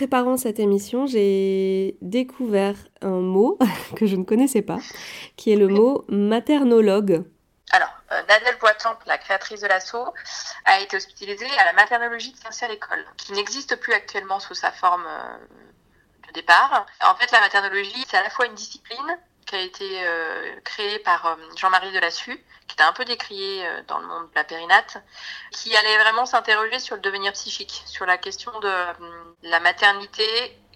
Préparant cette émission, j'ai découvert un mot que je ne connaissais pas, qui est le mot maternologue. Alors, euh, Nadèle Boitamp, la créatrice de l'assaut, a été hospitalisée à la maternologie de Saint-Cyr-l'École, qui n'existe plus actuellement sous sa forme euh, de départ. En fait, la maternologie, c'est à la fois une discipline qui a été euh, créée par euh, Jean-Marie Delassus, qui était un peu décrié euh, dans le monde de la périnate, qui allait vraiment s'interroger sur le devenir psychique, sur la question de euh, la maternité,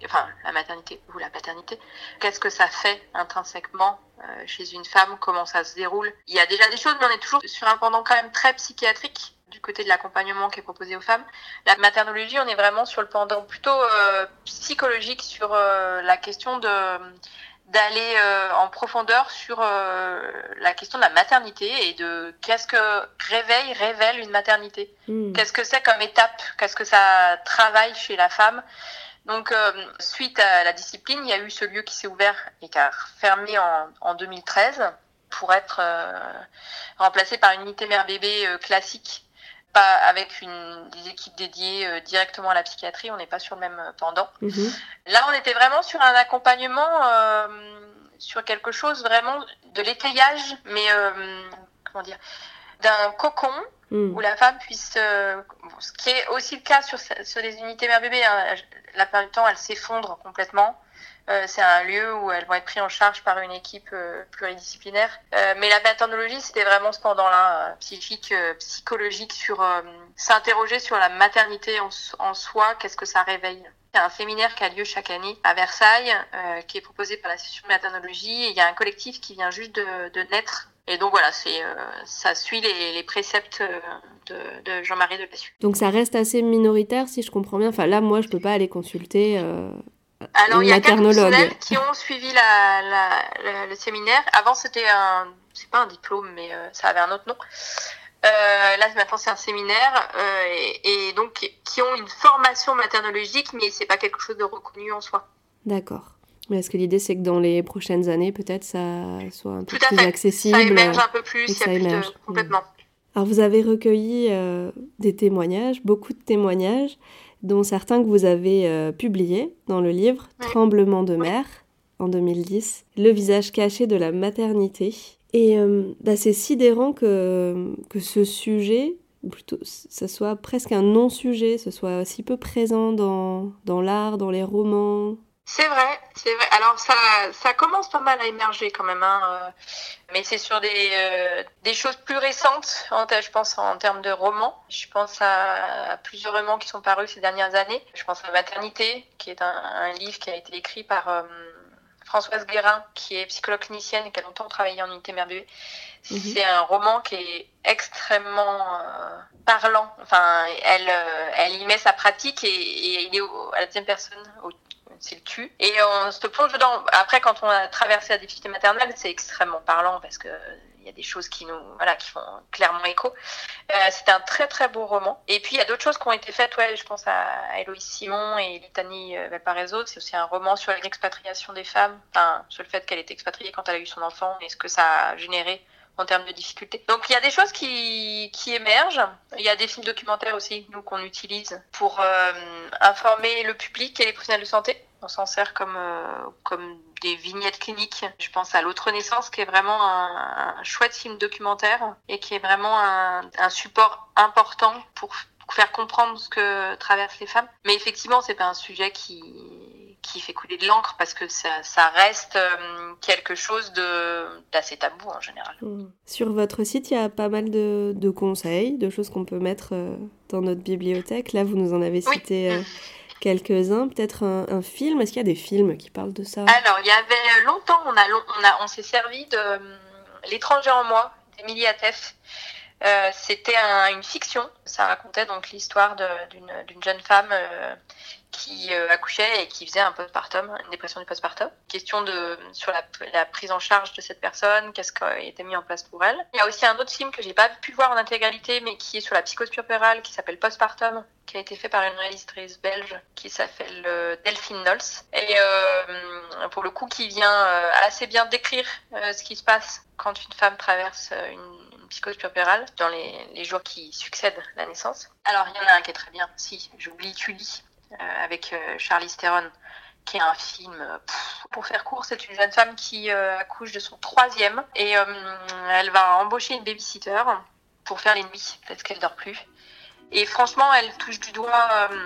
enfin la maternité ou la paternité. Qu'est-ce que ça fait intrinsèquement euh, chez une femme? Comment ça se déroule? Il y a déjà des choses, mais on est toujours sur un pendant quand même très psychiatrique du côté de l'accompagnement qui est proposé aux femmes. La maternologie, on est vraiment sur le pendant plutôt euh, psychologique, sur la question de d'aller euh, en profondeur sur euh, la question de la maternité et de qu'est-ce que réveille, révèle une maternité. Hmm. Qu'est-ce que c'est comme étape? Qu'est-ce que ça travaille chez la femme? Donc, euh, suite à la discipline, il y a eu ce lieu qui s'est ouvert et qui a fermé en, en 2013 pour être euh, remplacé par une unité mère-bébé euh, classique, pas avec une, des équipes dédiées euh, directement à la psychiatrie. On n'est pas sur le même euh, pendant. Mhm. Là, on était vraiment sur un accompagnement, euh, sur quelque chose vraiment de l'étayage, mais comment dire, d'un cocon Hmm. où la femme puisse, euh, ce qui est aussi le cas sur, sur les unités mère-bébé, hein, la plupart du temps, elles s'effondrent complètement. Euh, c'est un lieu où elles vont être prises en charge par une équipe euh, pluridisciplinaire. Euh, mais la maternologie, c'était vraiment ce pendant-là, psychique, psychologique, sur s'interroger sur la maternité en, soi, qu'est-ce que ça réveille. Il y a un séminaire qui a lieu chaque année à Versailles, qui est proposé par la session de maternologie. Et il y a un collectif qui vient juste de, de naître. Et donc voilà, ça suit les, préceptes de, de Jean-Marie Delassus. Donc ça reste assez minoritaire si je comprends bien. Enfin là, moi, je peux pas aller consulter. Alors, Une il y a maternologue. professionnels qui ont suivi la, la- la- le séminaire. Avant, c'était un, c'est pas un diplôme, mais euh, ça avait un autre nom. Euh, là, maintenant, c'est un séminaire euh, et, et donc qui ont une formation maternologique, mais c'est pas quelque chose de reconnu en soi. D'accord. Mais est-ce que l'idée, c'est que dans les prochaines années, peut-être, ça soit un peu Tout à plus fait. accessible Ça émerge un peu plus, ça plus de complètement. Alors, vous avez recueilli des témoignages, beaucoup de témoignages, dont certains que vous avez euh, publiés dans le livre. Tremblement de mer en 2010, Le visage caché de la maternité. Et euh, bah, c'est sidérant que, que ce sujet, ou plutôt ça soit presque un non-sujet, ce soit si peu présent dans, dans l'art, dans les romans. C'est vrai, c'est vrai. Alors ça, ça commence pas mal à émerger quand même, hein, euh, mais c'est sur des, euh, des choses plus récentes, en, je pense en termes de romans. Je pense à, à plusieurs romans qui sont parus ces dernières années. Je pense à Maternité, qui est un, un livre qui a été écrit par euh, Françoise Guérin, qui est psychologue clinicienne et qui a longtemps travaillé en unité mère bébé. Mhm. C'est un roman qui est extrêmement euh, parlant. Enfin, elle, elle y met sa pratique et, et il est au- à la deuxième personne, au- c'est le tu. Et on se plonge dedans. Après, quand on a traversé la difficulté maternelle, c'est extrêmement parlant parce que il y a des choses qui nous, voilà, qui font clairement écho. Euh, c'est un très très beau roman. Et puis il y a d'autres choses qui ont été faites. Ouais, je pense à, Héloïse Simon et Litanie euh, Valparaiso. C'est aussi un roman sur l'expatriation des femmes, enfin sur le fait qu'elle était expatriée quand elle a eu son enfant et ce que ça a généré en termes de difficultés. Donc il y a des choses qui, qui émergent. Il y a des films documentaires aussi, nous, qu'on utilise pour euh, informer le public et les professionnels de santé. On s'en sert comme, euh, comme des vignettes cliniques. Je pense à L'autre naissance, qui est vraiment un, un chouette film documentaire et qui est vraiment un, un support important pour faire comprendre ce que traversent les femmes. Mais effectivement, c'est pas un sujet qui qui fait couler de l'encre parce que ça, ça reste euh, quelque chose d'assez tabou en général. Mm. Sur votre site, il y a pas mal de, de conseils, de choses qu'on peut mettre euh, dans notre bibliothèque. Là, vous nous en avez Oui. cité euh, quelques-uns. Peut-être un, film. Est-ce qu'il y a des films qui parlent de ça? Alors, il y avait longtemps, on a, on a, on s'est servi de euh, L'étranger en moi d'Emilie Attef. Euh, C'était un- une fiction. Ça racontait donc l'histoire d'une jeune femme euh, qui euh, accouchait et qui faisait un postpartum, une dépression du postpartum. Question de sur la, prise en charge de cette personne, qu'est-ce qui été mis en place pour elle. Il y a aussi un autre film que j'ai pas pu voir en intégralité, mais qui est sur la psychose puerpérale, qui s'appelle Postpartum, a été fait par une réalisatrice belge qui s'appelle euh, Delphine Nols. Et euh, pour le coup, qui vient euh, assez bien décrire ce qui se passe quand une femme traverse une, psychose puerpérale dans les, jours qui succèdent la naissance. Alors, il y en a un qui est très bien. Si, j'oublie Tully. avec Charlize Theron, qui est un film. pour faire court, c'est une jeune femme qui accouche de son troisième et elle va embaucher une babysitter pour faire les nuits parce qu'elle dort plus. Et franchement, elle touche du doigt euh,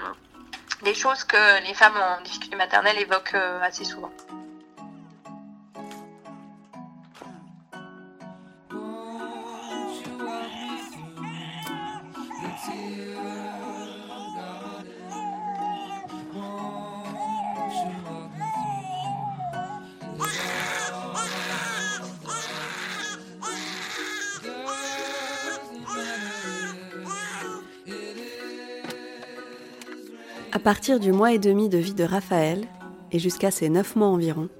des choses que les femmes en difficulté maternelle évoquent euh, assez souvent. À partir du mois et demi de vie de Raphaël, et jusqu'à ses neuf mois environ,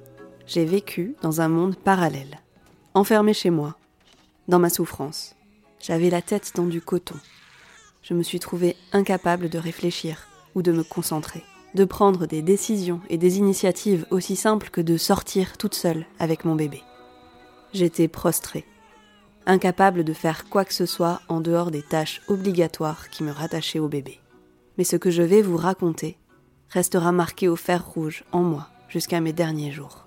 j'ai vécu dans un monde parallèle, enfermé chez moi, dans ma souffrance. J'avais la tête dans du coton. Je me suis trouvée incapable de réfléchir ou de me concentrer, de prendre des décisions et des initiatives aussi simples que de sortir toute seule avec mon bébé. J'étais prostrée, incapable de faire quoi que ce soit en dehors des tâches obligatoires qui me rattachaient au bébé mais ce que je vais vous raconter restera marqué au fer rouge en moi jusqu'à mes derniers jours.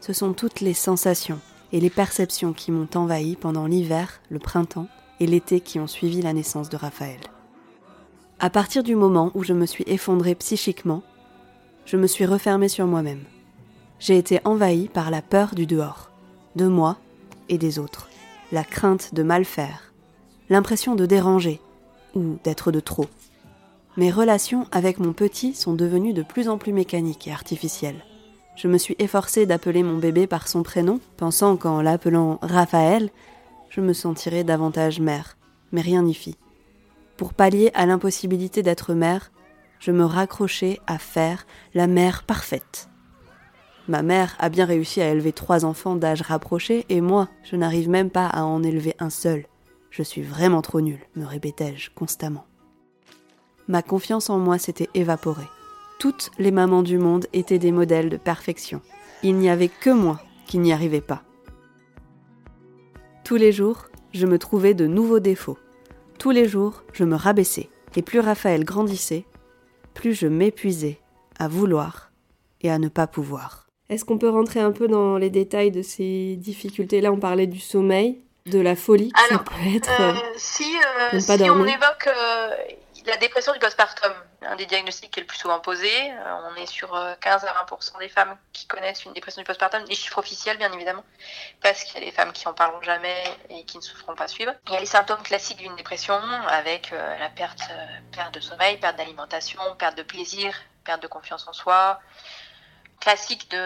Ce sont toutes les sensations et les perceptions qui m'ont envahi pendant l'hiver, le printemps et l'été qui ont suivi la naissance de Raphaël. À partir du moment où je me suis effondrée psychiquement, je me suis refermée sur moi-même. J'ai été envahie par la peur du dehors, de moi et des autres, la crainte de mal faire, l'impression de déranger ou d'être de trop. Mes relations avec mon petit sont devenues de plus en plus mécaniques et artificielles. Je me suis efforcée d'appeler mon bébé par son prénom, pensant qu'en l'appelant Raphaël, je me sentirais davantage mère, mais rien n'y fit. Pour pallier à l'impossibilité d'être mère, je me raccrochais à faire la mère parfaite. Ma mère a bien réussi à élever trois enfants d'âge rapproché et moi, je n'arrive même pas à en élever un seul. Je suis vraiment trop nulle, me répétais-je constamment ma confiance en moi s'était évaporée. Toutes les mamans du monde étaient des modèles de perfection. Il n'y avait que moi qui n'y arrivais pas. Tous les jours, je me trouvais de nouveaux défauts. Tous les jours, je me rabaissais. Et plus Raphaël grandissait, plus je m'épuisais à vouloir et à ne pas pouvoir. Est-ce qu'on peut rentrer un peu dans les détails de ces difficultés Là, on parlait du sommeil, de la folie. Alors, ça peut être. Euh, si euh, pas si on évoque euh, la dépression du postpartum, un des diagnostics qui est le plus souvent posé, euh, on est sur euh, 15 à 20% des femmes qui connaissent une dépression du postpartum, les chiffres officiels bien évidemment, parce qu'il y a des femmes qui en parleront jamais et qui ne se feront pas suivre. Il y a les symptômes classiques d'une dépression avec euh, la perte, euh, perte de sommeil, perte d'alimentation, perte de plaisir, perte de confiance en soi, classique de,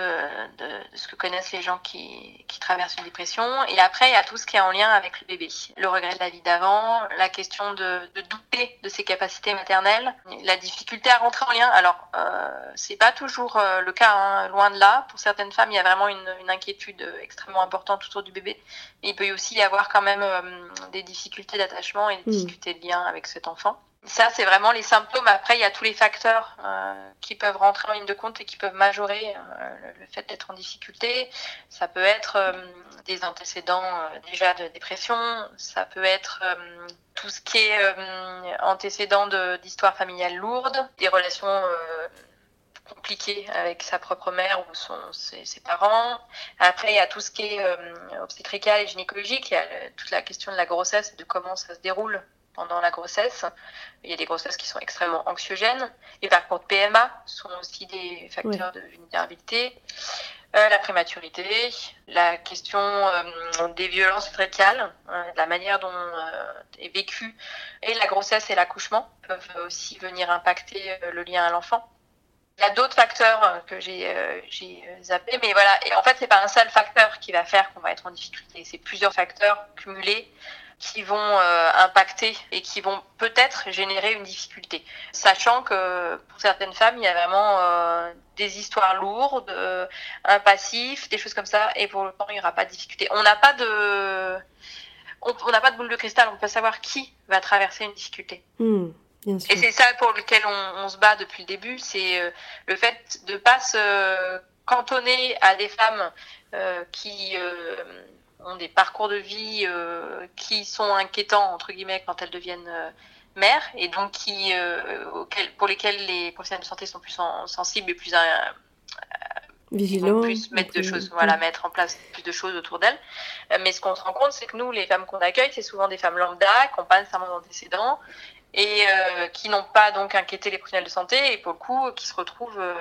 de, de ce que connaissent les gens qui, qui traversent une dépression. Et après, il y a tout ce qui est en lien avec le bébé. Le regret de la vie d'avant, la question de, de douter de ses capacités maternelles, la difficulté à rentrer en lien. Alors, euh, c'est pas toujours euh, le cas, hein, loin de là. Pour certaines femmes, il y a vraiment une, une inquiétude extrêmement importante autour du bébé. Mais il peut aussi y avoir quand même euh, des difficultés d'attachement et des Mm. difficultés de lien avec cet enfant. Ça, c'est vraiment les symptômes. Après, il y a tous les facteurs euh, qui peuvent rentrer en ligne de compte et qui peuvent majorer euh, le, fait d'être en difficulté. Ça peut être euh, des antécédents déjà de dépression. Ça peut être tout ce qui est antécédents de- d'histoire familiale lourde, des relations compliquées avec sa propre mère ou son, ses, parents. Après, il y a tout ce qui est obstétrical et gynécologique. Il y a toute la question de la grossesse et de comment ça se déroule pendant la grossesse. Il y a des grossesses qui sont extrêmement anxiogènes. Et par contre, PMA sont aussi des facteurs de vulnérabilité. Euh, la prématurité, la question euh, des violences tricales, euh, la manière dont euh, est vécue et la grossesse et l'accouchement peuvent aussi venir impacter euh, le lien à l'enfant. Il y a d'autres facteurs que j'ai zappés, mais voilà. Et en fait, c'est pas un seul facteur qui va faire qu'on va être en difficulté. C'est plusieurs facteurs cumulés qui vont euh, impacter et qui vont peut-être générer une difficulté. Sachant que pour certaines femmes, il y a vraiment euh, des histoires lourdes, euh, un passif, des choses comme ça, et pour le temps, il n'y aura pas de difficulté. On n'a pas de on n'a pas de boule de cristal, on peut savoir qui va traverser une difficulté. Hmm, bien sûr. Et c'est ça pour lequel on, on se bat depuis le début, c'est euh, le fait de pas se cantonner à des femmes euh, qui euh, ont des parcours de vie euh, qui sont inquiétants entre guillemets quand elles deviennent euh, mères et donc qui, euh, auxquelles- pour lesquelles les professionnels de santé sont plus en- sensibles et plus ils Vigilant. vont plus mettre de donc, euh, choses, voilà, mettre en place plus de choses autour d'elles. Mais ce qu'on se rend compte, c'est que nous, les femmes qu'on accueille, c'est souvent des femmes lambda, qui n'ont pas nécessairement d'antécédents et euh, qui n'ont pas donc inquiété les professionnels de santé et pour le coup qui se retrouvent euh,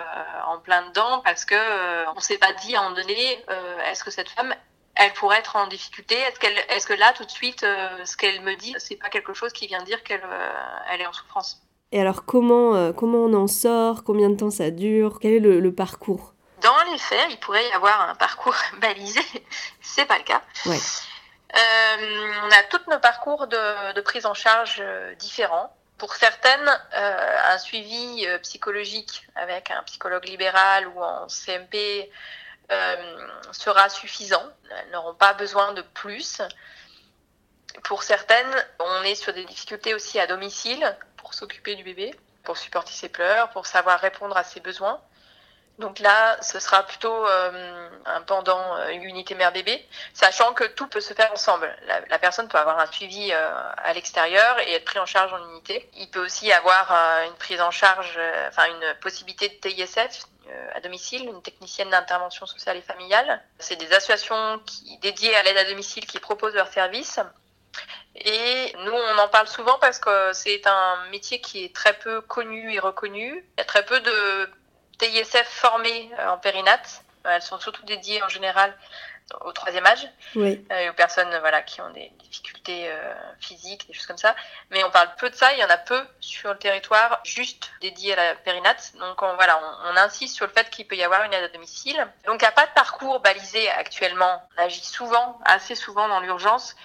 en plein dedans parce que euh, on s'est pas dit à un moment donné est-ce que cette femme elle pourrait être en difficulté est-ce qu'elle est-ce que là tout de suite euh, ce qu'elle me dit c'est pas quelque chose qui vient dire qu'elle euh, elle est en souffrance? Et alors, comment, euh, comment on en sort? Combien de temps ça dure? Quel est le, le parcours? Dans les faits, il pourrait y avoir un parcours balisé. C'est pas le cas. Ouais. On a tous nos parcours de, de prise en charge différents. Pour certaines, un suivi psychologique avec un psychologue libéral ou en CMP sera suffisant. Elles n'auront pas besoin de plus. Pour certaines, on est sur des difficultés aussi à domicile pour s'occuper du bébé, pour supporter ses pleurs, pour savoir répondre à ses besoins. Donc là, ce sera plutôt euh, un pendant euh, unité mère-bébé, sachant que tout peut se faire ensemble. La, la personne peut avoir un suivi euh, à l'extérieur et être pris en charge en unité. Il peut aussi avoir euh, une prise en charge, euh, enfin une possibilité de TISF euh, à domicile, une technicienne d'intervention sociale et familiale. C'est des associations qui, dédiées à l'aide à domicile qui proposent leurs services. Et nous, on en parle souvent parce que c'est un métier qui est très peu connu et reconnu. Il y a très peu de TISF formés euh, en périnate. Elles sont surtout dédiées en général au troisième âge Oui. euh, et aux personnes euh, voilà qui ont des difficultés euh, physiques, des choses comme ça. Mais on parle peu de ça. Il y en a peu sur le territoire juste dédié à la périnate. Donc on, voilà, on, on insiste sur le fait qu'il peut y avoir une aide à domicile. Donc il n'y a pas de parcours balisé actuellement. On agit souvent, assez souvent dans l'urgence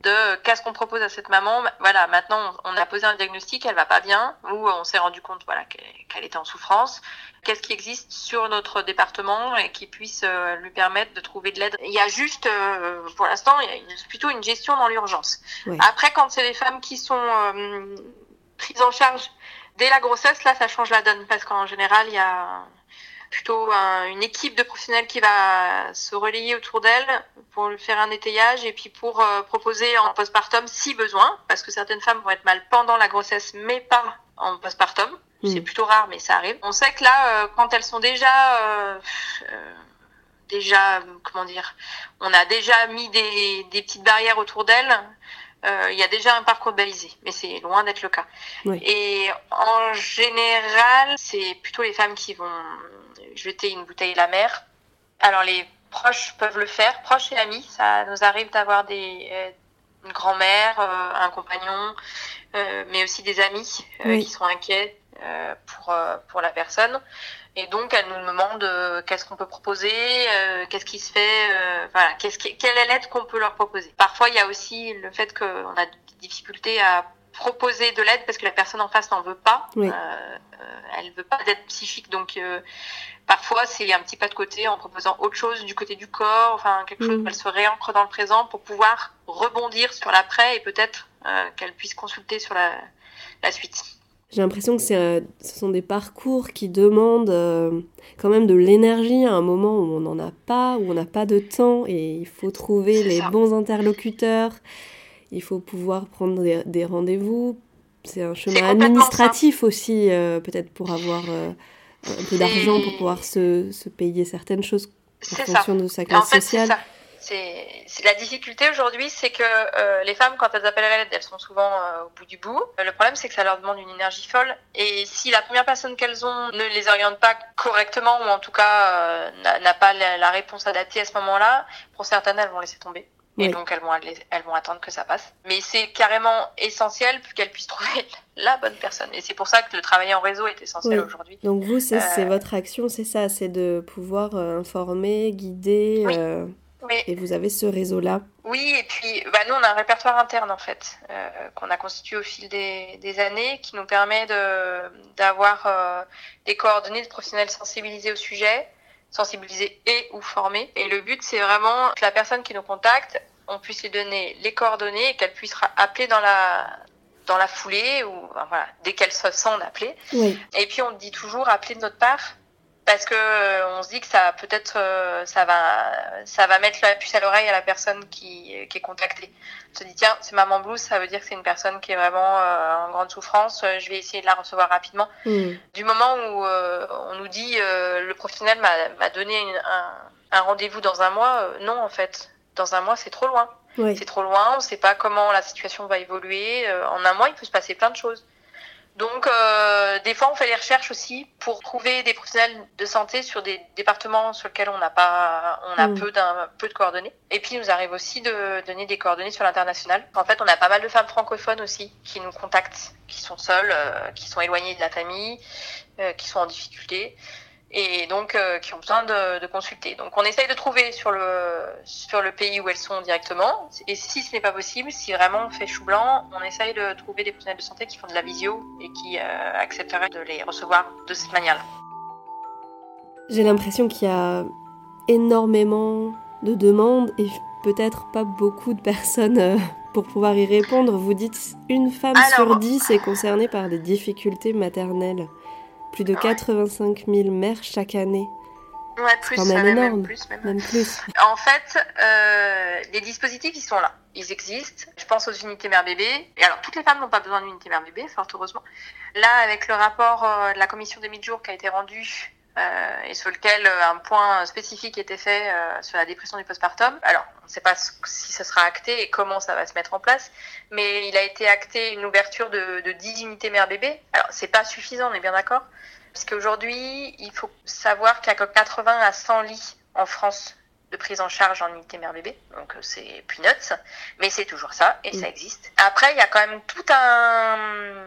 de qu'est-ce qu'on propose à cette maman. Voilà, maintenant on a posé un diagnostic, elle va pas bien, ou on s'est rendu compte voilà qu'elle était en souffrance. Qu'est-ce qui existe sur notre département et qui puisse euh, lui permettre de trouver de l'aide? Il y a juste, euh, pour l'instant, il y a plutôt une gestion dans l'urgence. Après, quand c'est des femmes qui sont euh, prises en charge dès la grossesse, là, ça change la donne parce qu'en général, il y a plutôt un- une équipe de professionnels qui va se relayer autour d'elle pour lui faire un étayage et puis pour euh, proposer en postpartum si besoin, parce que certaines femmes vont être mal pendant la grossesse, mais pas en postpartum. Mm. C'est plutôt rare, mais ça arrive. On sait que là, euh, quand elles sont déjà, euh, euh, déjà, comment dire, on a déjà mis des, des petites barrières autour d'elles. Euh, Il y a déjà un parcours balisé, mais c'est loin d'être le cas. Oui. Et en général, c'est plutôt les femmes qui vont jeter une bouteille à la mer. Alors les proches peuvent le faire, proches et amis. Ça nous arrive d'avoir des euh, une grand-mère, euh, un compagnon, euh, mais aussi des amis euh, Oui. qui sont inquiets pour pour la personne. Et donc elle nous demande euh, qu'est-ce qu'on peut proposer, euh, qu'est-ce qui se fait, euh, voilà, qu'est-ce qui, quelle est l'aide qu'on peut leur proposer. Parfois il y a aussi le fait qu'on a des difficultés à proposer de l'aide parce que la personne en face n'en veut pas. Oui. Euh, euh, elle veut pas d'aide psychique, donc euh, parfois c'est un petit pas de côté en proposant autre chose du côté du corps, enfin quelque chose où elle se réancre dans le présent pour pouvoir rebondir sur l'après et peut-être euh, qu'elle puisse consulter sur la, la suite. J'ai l'impression que c'est, euh, ce sont des parcours qui demandent euh, quand même de l'énergie à un moment où on n'en a pas, où on n'a pas de temps et il faut trouver les bons interlocuteurs, il faut pouvoir prendre des, des rendez-vous. C'est un chemin administratif aussi, euh, peut-être pour avoir euh, un peu d'argent pour pouvoir se, se payer certaines choses en ça. fonction de sa En classe fait, sociale. C'est la difficulté aujourd'hui, c'est que euh, les femmes, quand elles appellent à l'aide, elles sont souvent euh, au bout du bout. Le problème, c'est que ça leur demande une énergie folle. Et si la première personne qu'elles ont ne les oriente pas correctement, ou en tout cas euh, n'a pas la, la réponse adaptée à ce moment-là, pour certaines, elles vont laisser tomber. Et donc, elles vont, elles vont attendre que ça passe. Mais c'est carrément essentiel qu'elles puissent trouver la bonne personne. Et c'est pour ça que le travail en réseau est essentiel Oui. aujourd'hui. Donc vous, c'est votre action, c'est ça, c'est de pouvoir informer, guider, Oui. Oui. et vous avez ce réseau-là. Oui, et puis bah, nous, on a un répertoire interne, en fait, euh, qu'on a constitué au fil des, des années, qui nous permet de- d'avoir euh, des coordonnées de professionnels sensibilisés au sujet, sensibilisés et ou formés. Et le but, c'est vraiment que la personne qui nous contacte, on puisse lui donner les coordonnées et qu'elle puisse appeler dans la dans la foulée ou enfin, voilà, dès qu'elle se sent d'appeler. Oui, Et puis on dit toujours appeler de notre part parce que euh, on se dit que ça peut-être euh, ça va ça va mettre la puce à l'oreille à la personne qui, qui est contactée. On se dit tiens c'est maman blues, ça veut dire que c'est une personne qui est vraiment euh, en grande souffrance. Je vais essayer de la recevoir rapidement. Hmm. Du moment où on nous dit le professionnel m'a donné une- un, un rendez-vous dans un mois, non en fait dans un mois c'est trop loin. C'est trop loin, on ne sait pas comment la situation va évoluer. En un mois, il peut se passer plein de choses. Donc, euh, des fois, on fait des recherches aussi pour trouver des professionnels de santé sur des départements sur lesquels on n'a pas, on a Mm. peu d'un, peu de coordonnées. Et puis, il nous arrive aussi de donner des coordonnées sur l'international. En fait, on a pas mal de femmes francophones aussi qui nous contactent, qui sont seules, euh, qui sont éloignées de la famille, euh, qui sont en difficulté et donc euh, qui ont besoin de, de consulter. Donc on essaye de trouver sur le sur le pays où elles sont directement. Et si ce n'est pas possible, si vraiment on fait chou blanc, on essaye de trouver des professionnels de santé qui font de la visio et qui euh, accepteraient de les recevoir de cette manière-là. J'ai l'impression qu'il y a énormément de demandes et peut-être pas beaucoup de personnes euh, pour pouvoir y répondre. Vous dites une femme Alors- sur dix est concernée par des difficultés maternelles. Plus de Ouais. 85 000 mères chaque année, Ouais, plus, quand même même énorme. plus, même. même plus. En fait, euh, les dispositifs, ils sont là. Ils existent. Je pense aux unités mère-bébé. Et alors, toutes les femmes n'ont pas besoin d'unités mère-bébé, fort heureusement. Là, avec le rapport euh, de la commission des 1000 jours qui a été rendu euh, et sur lequel euh, un point spécifique était fait euh, sur la dépression du postpartum. Alors, on ne sait pas si ce sera acté et comment ça va se mettre en place, mais il a été acté une ouverture de, de 10 unités mère-bébé. Alors, c'est pas suffisant, on est bien d'accord Parce qu'aujourd'hui, il faut savoir qu'il y a que 80 à 100 lits en France de prise en charge en unité mère-bébé. Donc c'est peanuts, mais c'est toujours ça et Mm. ça existe. Après, il y a quand même tout un,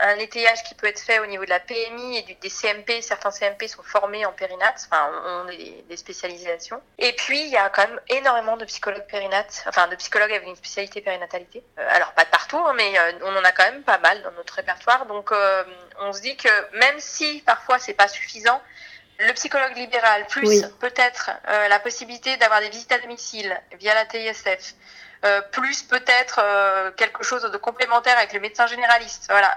un étayage qui peut être fait au niveau de la PMI et du, des CMP. Certains CMP sont formés en périnate, enfin on, on a des, des spécialisations. Et puis, il y a quand même énormément de psychologues périnates, enfin de psychologues avec une spécialité périnatalité. Euh, alors pas de partout, hein, mais euh, on en a quand même pas mal dans notre répertoire. Donc euh, on se dit que même si parfois c'est pas suffisant, le psychologue libéral, plus Oui. peut-être la possibilité d'avoir des visites à domicile via la TISF, euh, plus peut-être euh, quelque chose de complémentaire avec le médecin généraliste. Voilà.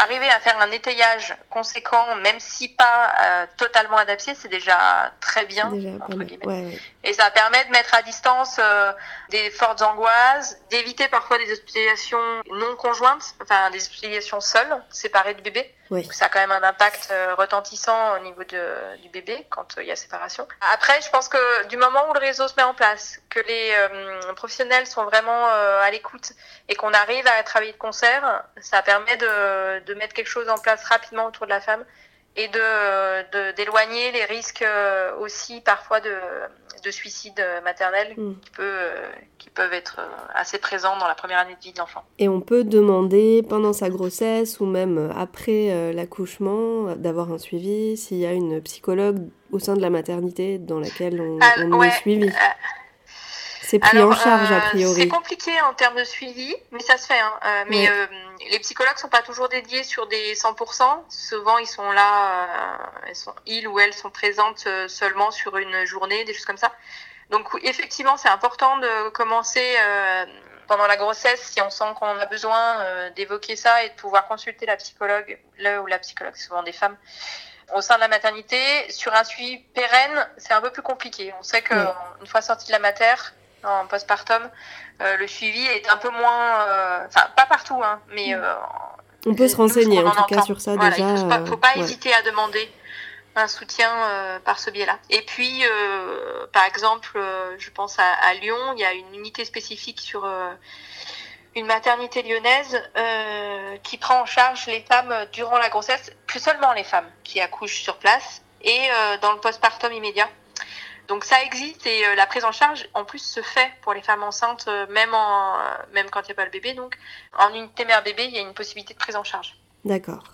Arriver à faire un étayage conséquent, même si pas euh, totalement adapté, c'est déjà très bien. Déjà entre pas mal. guillemets. Ouais, ouais. Et ça permet de mettre à distance euh, des fortes angoisses, d'éviter parfois des hospitalisations non conjointes, enfin des hospitalisations seules, séparées du bébé. Oui. Ça a quand même un impact euh, retentissant au niveau de, du bébé quand euh, il y a séparation. Après, je pense que du moment où le réseau se met en place, que les euh, professionnels sont vraiment euh, à l'écoute et qu'on arrive à travailler de concert, ça permet de, de mettre quelque chose en place rapidement autour de la femme et de de- d'éloigner les risques euh, aussi parfois de, de suicide maternel Mm. qui, peut, euh, qui peuvent être euh, assez présents dans la première année de vie de l'enfant. Et on peut demander pendant sa grossesse ou même après euh, l'accouchement euh, d'avoir un suivi s'il y a une psychologue au sein de la maternité dans laquelle on, Ah, on ouais, est suivi. C'est pris en charge a euh, priori. C'est compliqué en termes de suivi, mais ça se fait. Hein. Euh, mais euh, les psychologues sont pas toujours dédiés sur des 100%. Souvent, ils sont là, sont, ils ou elles sont présentes seulement sur une journée, des choses comme ça. Donc, effectivement, c'est important de commencer euh, pendant la grossesse, si on sent qu'on a besoin euh, d'évoquer ça et de pouvoir consulter la psychologue, le ou la psychologue, souvent des femmes, au sein de la maternité. Sur un suivi pérenne, c'est un peu plus compliqué. On sait qu'une fois sortie de la matière, en postpartum, euh, le suivi est un peu moins, euh, enfin pas partout, hein, mais euh, On peut se renseigner en tout cas sur ça Voilà, déjà. Il faut pas, faut pas ouais. hésiter à demander un soutien euh, par ce biais-là. Et puis, euh, par exemple, euh, je pense à, à Lyon, il y a une unité spécifique sur une maternité lyonnaise qui prend en charge les femmes durant la grossesse, plus seulement les femmes qui accouchent sur place et dans le postpartum immédiat. Donc ça existe et euh, la prise en charge en plus se fait pour les femmes enceintes euh, même en euh, même quand il n'y a pas le bébé donc en unité mère bébé il y a une possibilité de prise en charge. D'accord.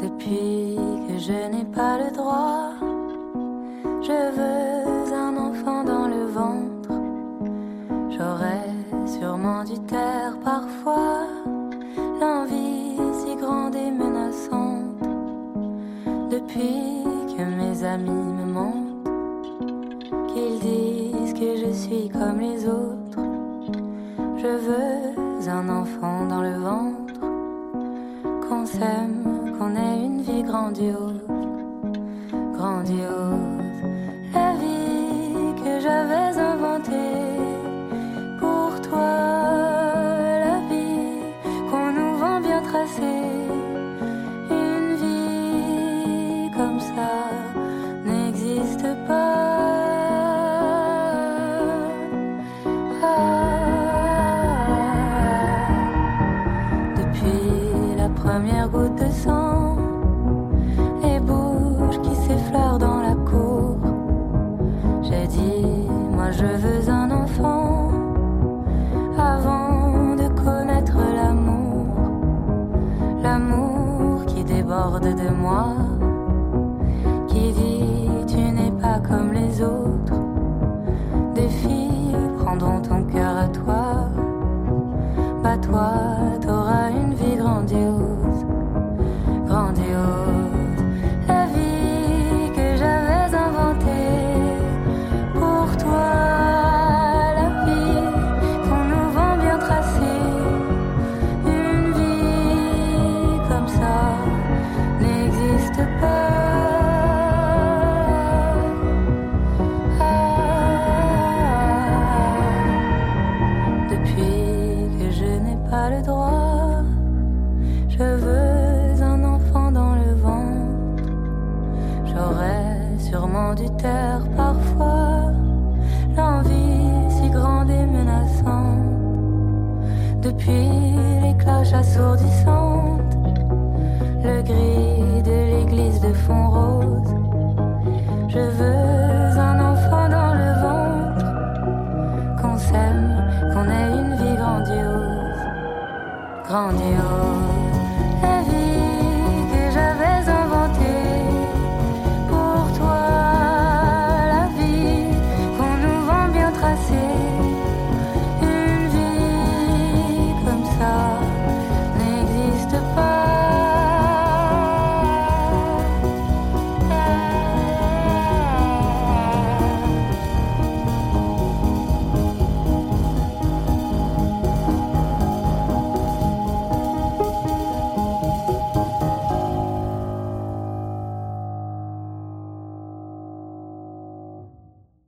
Depuis que je n'ai pas le droit, je veux un enfant dans le ventre. J'aurais sûrement dû taire parfois Que mes amis me mentent, qu'ils disent que je suis comme les autres, je veux un enfant dans le ventre, qu'on s'aime, qu'on ait une vie grandiose, grandiose.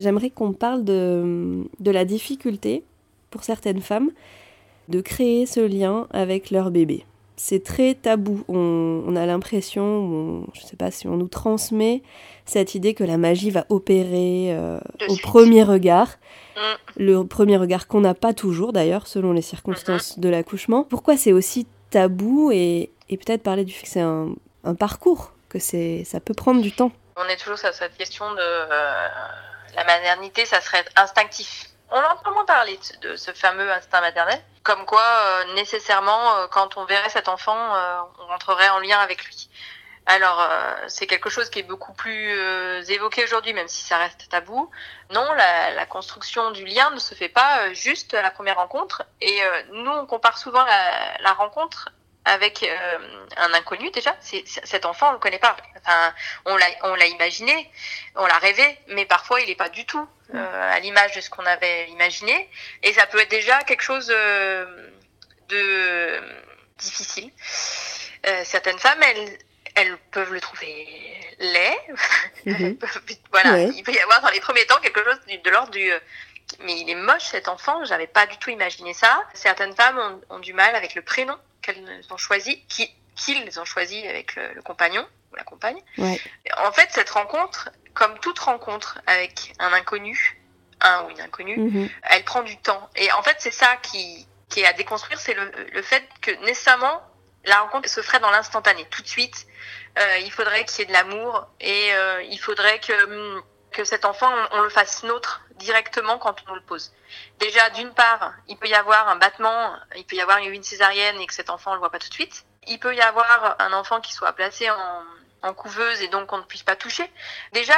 J'aimerais qu'on parle de, de la difficulté pour certaines femmes de créer ce lien avec leur bébé. C'est très tabou. On, on a l'impression, on- je ne sais pas si on nous transmet cette idée que la magie va opérer euh, au suite. premier regard. Mm. Le premier regard qu'on n'a pas toujours d'ailleurs, selon les circonstances de l'accouchement. Pourquoi c'est aussi tabou et, et peut-être parler du fait que c'est un, un parcours, que ça peut prendre du temps. On est toujours sur cette question de euh, la maternité, ça serait instinctif. On entend moins parler de, ce fameux instinct maternel, comme quoi euh, nécessairement euh, quand on verrait cet enfant, euh, on rentrerait en lien avec lui. Alors c'est quelque chose qui est beaucoup plus évoqué aujourd'hui, même si ça reste tabou. Non, la, construction du lien ne se fait pas juste à la première rencontre. Et nous, on compare souvent la rencontre avec euh, un inconnu déjà. C'est, cet enfant, on le connaît pas. Enfin, on l'a, on l'a imaginé, on l'a rêvé, mais parfois il n'est pas du tout euh, à l'image de ce qu'on avait imaginé. Et ça peut être déjà quelque chose euh, de difficile. Certaines femmes, elles, elles peuvent le trouver laid. Mhm. voilà, Ouais. il peut y avoir dans les premiers temps quelque chose de l'ordre du mais il est moche cet enfant, j'avais pas du tout imaginé ça. Certaines femmes ont, ont du mal avec le prénom qu'elles ont choisi, qui- qu'ils ont choisi avec le, le compagnon ou la compagne. Ouais. En fait, cette rencontre, comme toute rencontre avec un inconnu, un ou une inconnue, Mhm. elle prend du temps. Et en fait, c'est ça qui, qui est à déconstruire, c'est le, le fait que nécessairement, la rencontre se ferait dans l'instantané, tout de suite. Euh, il faudrait qu'il y ait de l'amour et euh, il faudrait que, hum, que cet enfant, on, le fasse nôtre directement quand on le pose. Déjà, d'une part, il peut y avoir un battement, il peut y avoir une césarienne et que cet enfant, on le voit pas tout de suite. Il peut y avoir un enfant qui soit placé en, couveuse et donc on ne puisse pas toucher. Déjà,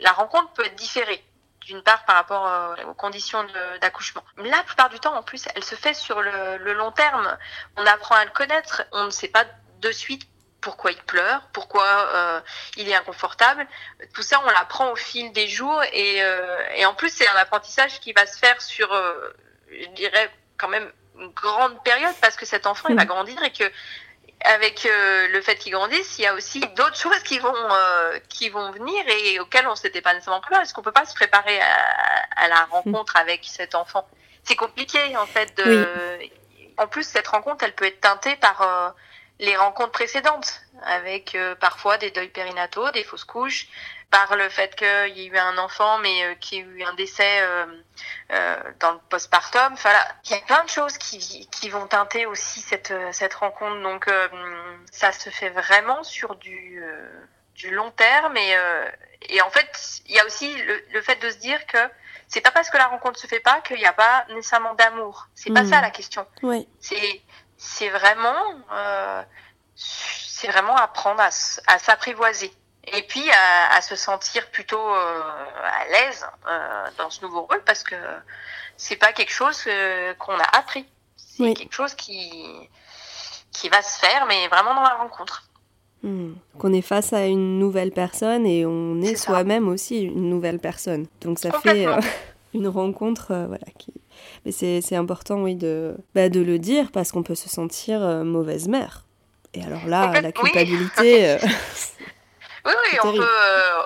la rencontre peut être différée d'une part par rapport euh, aux conditions d'accouchement. La plupart du temps, en plus, elle se fait sur le long terme. On apprend à le connaître, on ne sait pas de suite pourquoi il pleure, pourquoi euh, il est inconfortable. Tout ça, on l'apprend au fil des jours et, euh, et en plus, c'est un apprentissage qui va se faire sur, euh, je dirais, quand même grande période parce que cet enfant il va Mm. grandir et que avec euh, le fait qu'il grandisse, il y a aussi d'autres choses qui vont euh, qui vont venir et auxquelles on s'était pas nécessairement préparé. Est-ce qu'on peut pas se préparer à, à la rencontre avec cet enfant? C'est compliqué en fait. De... En plus, cette rencontre, elle peut être teintée par euh, les rencontres précédentes, avec euh, parfois des deuils périnataux, des fausses couches, par le fait qu'il y ait eu un enfant mais euh, qu'il y ait eu un décès euh, euh, dans le postpartum. Enfin, là, il y a plein de choses qui, qui vont teinter aussi cette, euh, cette rencontre. Donc, euh, ça se fait vraiment sur du, euh, du long terme. Et, euh, et en fait, il y a aussi le, le fait de se dire que c'est pas parce que la rencontre se fait pas qu'il n'y a pas nécessairement d'amour. C'est pas Mhm. ça la question. Oui. C'est c'est vraiment euh, c'est vraiment apprendre à, s'apprivoiser et puis à, à se sentir plutôt euh, à l'aise euh, dans ce nouveau rôle parce que c'est pas quelque chose euh, qu'on a appris. C'est Oui. quelque chose qui qui va se faire mais vraiment dans la rencontre. Hmm. Qu'on est face à une nouvelle personne et on est, soi-même aussi une nouvelle personne. Donc ça fait une rencontre, voilà. Qui... Mais c'est important, oui, de, bah, de le dire parce qu'on peut se sentir euh, mauvaise mère. Et alors là, la culpabilité, euh, Oui, oui, on peut. euh,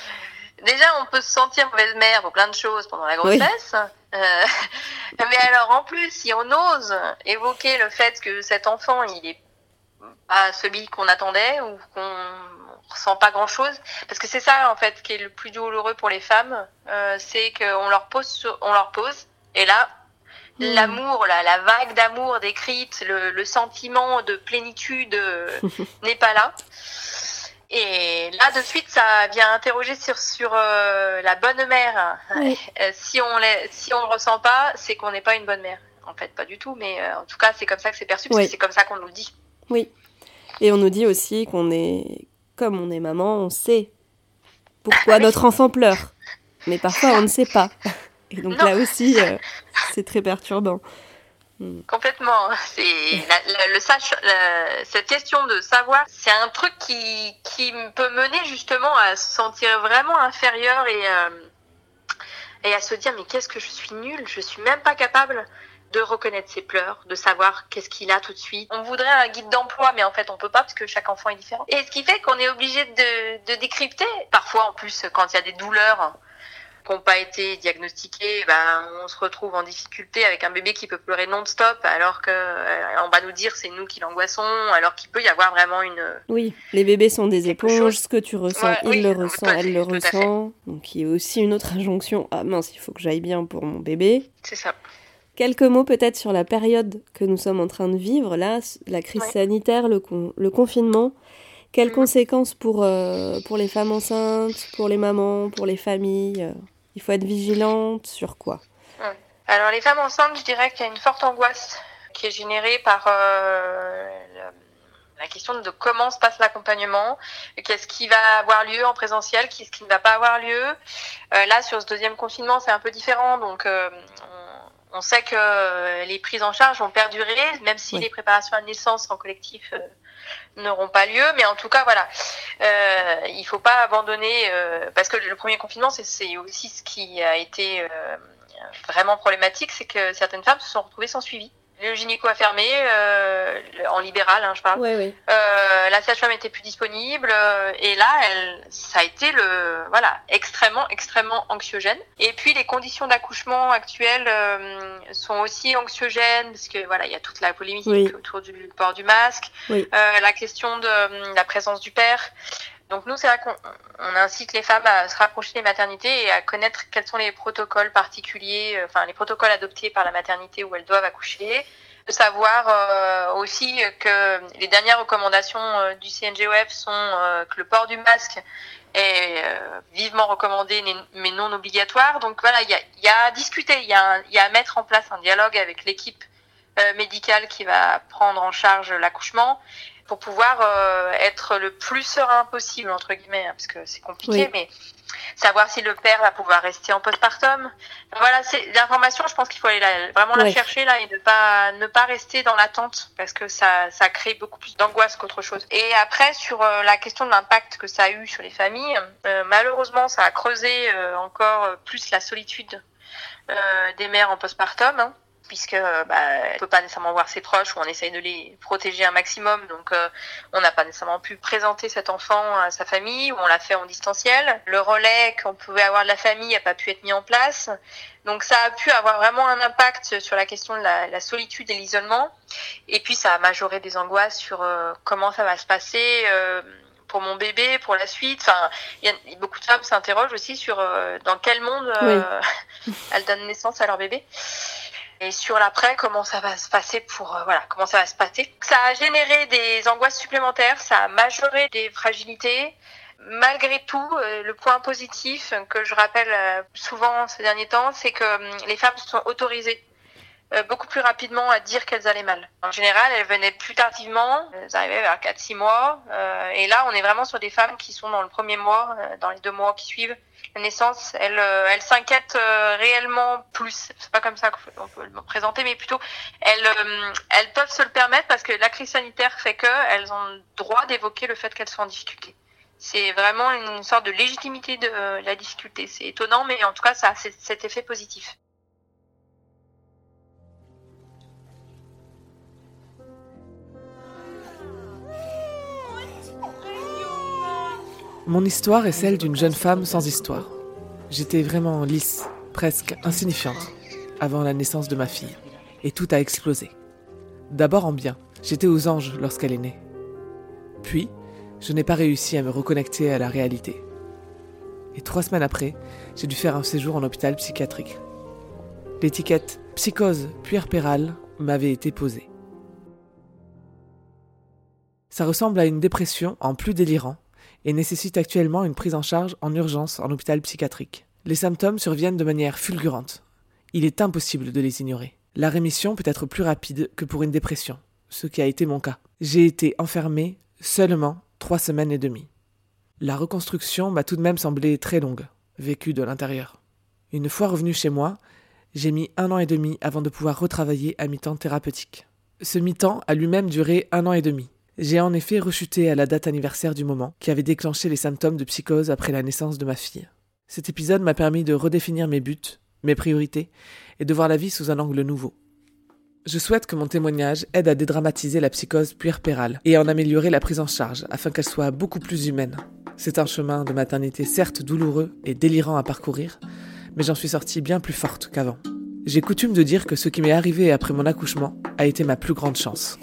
Déjà, on peut se sentir mauvaise mère pour plein de choses pendant la Oui. grossesse. Euh, Mais alors, en plus, si on ose évoquer le fait que cet enfant, il est pas celui qu'on attendait ou qu'on ressent pas grand chose, parce que c'est ça en fait qui est le plus douloureux pour les femmes, euh, c'est qu'on leur pose, sur- on leur pose, et là. L'amour, la, la vague d'amour décrite, le, le sentiment de plénitude euh, n'est pas là. Et là, de suite, ça vient interroger sur, sur euh, la bonne mère. Oui. Euh, si on si on le ressent pas, c'est qu'on n'est pas une bonne mère. En fait, pas du tout, mais euh, en tout cas, c'est comme ça que c'est perçu, parce Oui. que c'est comme ça qu'on nous le dit. oui. Et on nous dit aussi qu'on est, comme on est maman, on sait pourquoi Ah notre enfant pleure. Mais parfois, on ne sait pas. Et donc Non. là aussi, euh, c'est très perturbant. Complètement. C'est la- la- le sach- la- cette question de savoir, c'est un truc qui qui peut mener justement à se sentir vraiment inférieur et euh, et à se dire mais qu'est-ce que je suis nulle, je suis même pas capable de reconnaître ses pleurs, de savoir qu'est-ce qu'il a tout de suite. On voudrait un guide d'emploi, mais en fait on peut pas parce que chaque enfant est différent. Et ce qui fait qu'on est obligé de, de décrypter. Parfois en plus quand il y a des douleurs qui n'ont pas été diagnostiquées, ben, on se retrouve en difficulté avec un bébé qui peut pleurer non-stop alors que euh, on va nous dire c'est nous qui l'angoissons, alors qu'il peut y avoir vraiment une... Oui, les bébés sont des éponges, chose- ce que tu ressens, Ouais, il oui, le ressent, elle fait, le ressent. Donc il y a aussi une autre injonction. Ah mince, il faut que j'aille bien pour mon bébé. C'est ça. Quelques mots peut-être sur la période que nous sommes en train de vivre, là, la crise Ouais. sanitaire, le, con- le confinement. Quelles Mhm. conséquences pour, euh, pour les femmes enceintes, pour les mamans, pour les familles euh, Il faut être vigilante sur quoi Alors les femmes enceintes, je dirais qu'il y a une forte angoisse qui est générée par euh, la question de comment se passe l'accompagnement, qu'est-ce qui va avoir lieu en présentiel, qu'est-ce qui ne va pas avoir lieu. Euh, là, sur ce deuxième confinement, c'est un peu différent, donc euh, on, on sait que les prises en charge vont perdurer, même si Oui. les préparations à la naissance en collectif n'auront pas lieu, mais en tout cas, voilà, euh, il faut pas abandonner, euh, parce que le premier confinement, c'est- aussi ce qui a été euh, vraiment problématique, c'est que certaines femmes se sont retrouvées sans suivi. Le gynéco a fermé, euh, en libéral, hein, je parle. Oui, oui. Euh, la sage-femme était plus disponible euh, et là, elle, ça a été le voilà extrêmement extrêmement anxiogène. Et puis les conditions d'accouchement actuelles euh, sont aussi anxiogènes parce que voilà il y a toute la polémique Oui. autour du port du masque, Oui. euh, la question de euh, la présence du père. Donc nous, c'est vrai qu'on on incite les femmes à se rapprocher des maternités et à connaître quels sont les protocoles particuliers, euh, enfin les protocoles adoptés par la maternité où elles doivent accoucher. De savoir euh, aussi que les dernières recommandations euh, du CNGOF sont que le port du masque est vivement recommandé mais- non obligatoire. Donc voilà, il y a, à discuter, il y, a à mettre en place un dialogue avec l'équipe médicale qui va prendre en charge l'accouchement pour pouvoir euh, être le plus serein possible entre guillemets hein, parce que c'est compliqué Oui. mais savoir si le père va pouvoir rester en postpartum voilà c'est l'information je pense qu'il faut aller la- vraiment la chercher là et ne pas ne pas rester dans l'attente parce que ça ça crée beaucoup plus d'angoisse qu'autre chose et après sur euh, la question de l'impact que ça a eu sur les familles euh, malheureusement ça a creusé encore plus la solitude des mères en postpartum hein. Puisque euh, bah, peut pas nécessairement voir ses proches ou on essaye de les protéger un maximum. Donc euh, on n'a pas nécessairement pu présenter cet enfant à sa famille ou on l'a fait en distanciel. Le relais qu'on pouvait avoir de la famille n'a pas pu être mis en place. Donc ça a pu avoir vraiment un impact sur la question de la, la solitude et l'isolement. Et puis ça a majoré des angoisses sur euh, comment ça va se passer. euh, pour mon bébé, pour la suite. Enfin, il y a beaucoup de femmes s'interrogent aussi sur dans quel monde elles donnent naissance à leur bébé. Et sur l'après, comment ça va se passer pour euh, voilà, comment ça va se passer. Ça a généré des angoisses supplémentaires, ça a majoré des fragilités. Malgré tout, euh, le point positif que je rappelle euh, souvent ces derniers temps, c'est que hum, les femmes sont autorisées beaucoup plus rapidement à dire qu'elles allaient mal. En général, elles venaient plus tardivement, elles arrivaient vers 4-6 mois, euh, et là, on est vraiment sur des femmes qui sont dans le premier mois, euh, dans les deux mois qui suivent la naissance, elles, euh, elles s'inquiètent euh, réellement plus. C'est pas comme ça qu'on peut le présenter, mais plutôt elles, euh, elles peuvent se le permettre parce que la crise sanitaire fait qu'elles ont le droit d'évoquer le fait qu'elles sont en difficulté. C'est vraiment une sorte de légitimité de euh, la difficulté. C'est étonnant, mais en tout cas, ça a cet effet positif. Mon histoire est celle d'une jeune femme sans histoire. J'étais vraiment lisse, presque insignifiante, avant la naissance de ma fille. Et tout a explosé. D'abord en bien, j'étais aux anges lorsqu'elle est née. Puis, je n'ai pas réussi à me reconnecter à la réalité. Et trois semaines après, j'ai dû faire un séjour en hôpital psychiatrique. L'étiquette psychose puerpérale m'avait été posée. Ça ressemble à une dépression en plus délirant et nécessite actuellement une prise en charge en urgence en hôpital psychiatrique. Les symptômes surviennent de manière fulgurante. Il est impossible de les ignorer. La rémission peut être plus rapide que pour une dépression, ce qui a été mon cas. J'ai été enfermée seulement trois semaines et demie. La reconstruction m'a tout de même semblé très longue, vécue de l'intérieur. Une fois revenu chez moi, j'ai mis un an et demi avant de pouvoir retravailler à mi-temps thérapeutique. Ce mi-temps a lui-même duré un an et demi. J'ai en effet rechuté à la date anniversaire du moment qui avait déclenché les symptômes de psychose après la naissance de ma fille. Cet épisode m'a permis de redéfinir mes buts, mes priorités, et de voir la vie sous un angle nouveau. Je souhaite que mon témoignage aide à dédramatiser la psychose puerpérale et à en améliorer la prise en charge afin qu'elle soit beaucoup plus humaine. C'est un chemin de maternité certes douloureux et délirant à parcourir, mais j'en suis sortie bien plus forte qu'avant. J'ai coutume de dire que ce qui m'est arrivé après mon accouchement a été ma plus grande chance.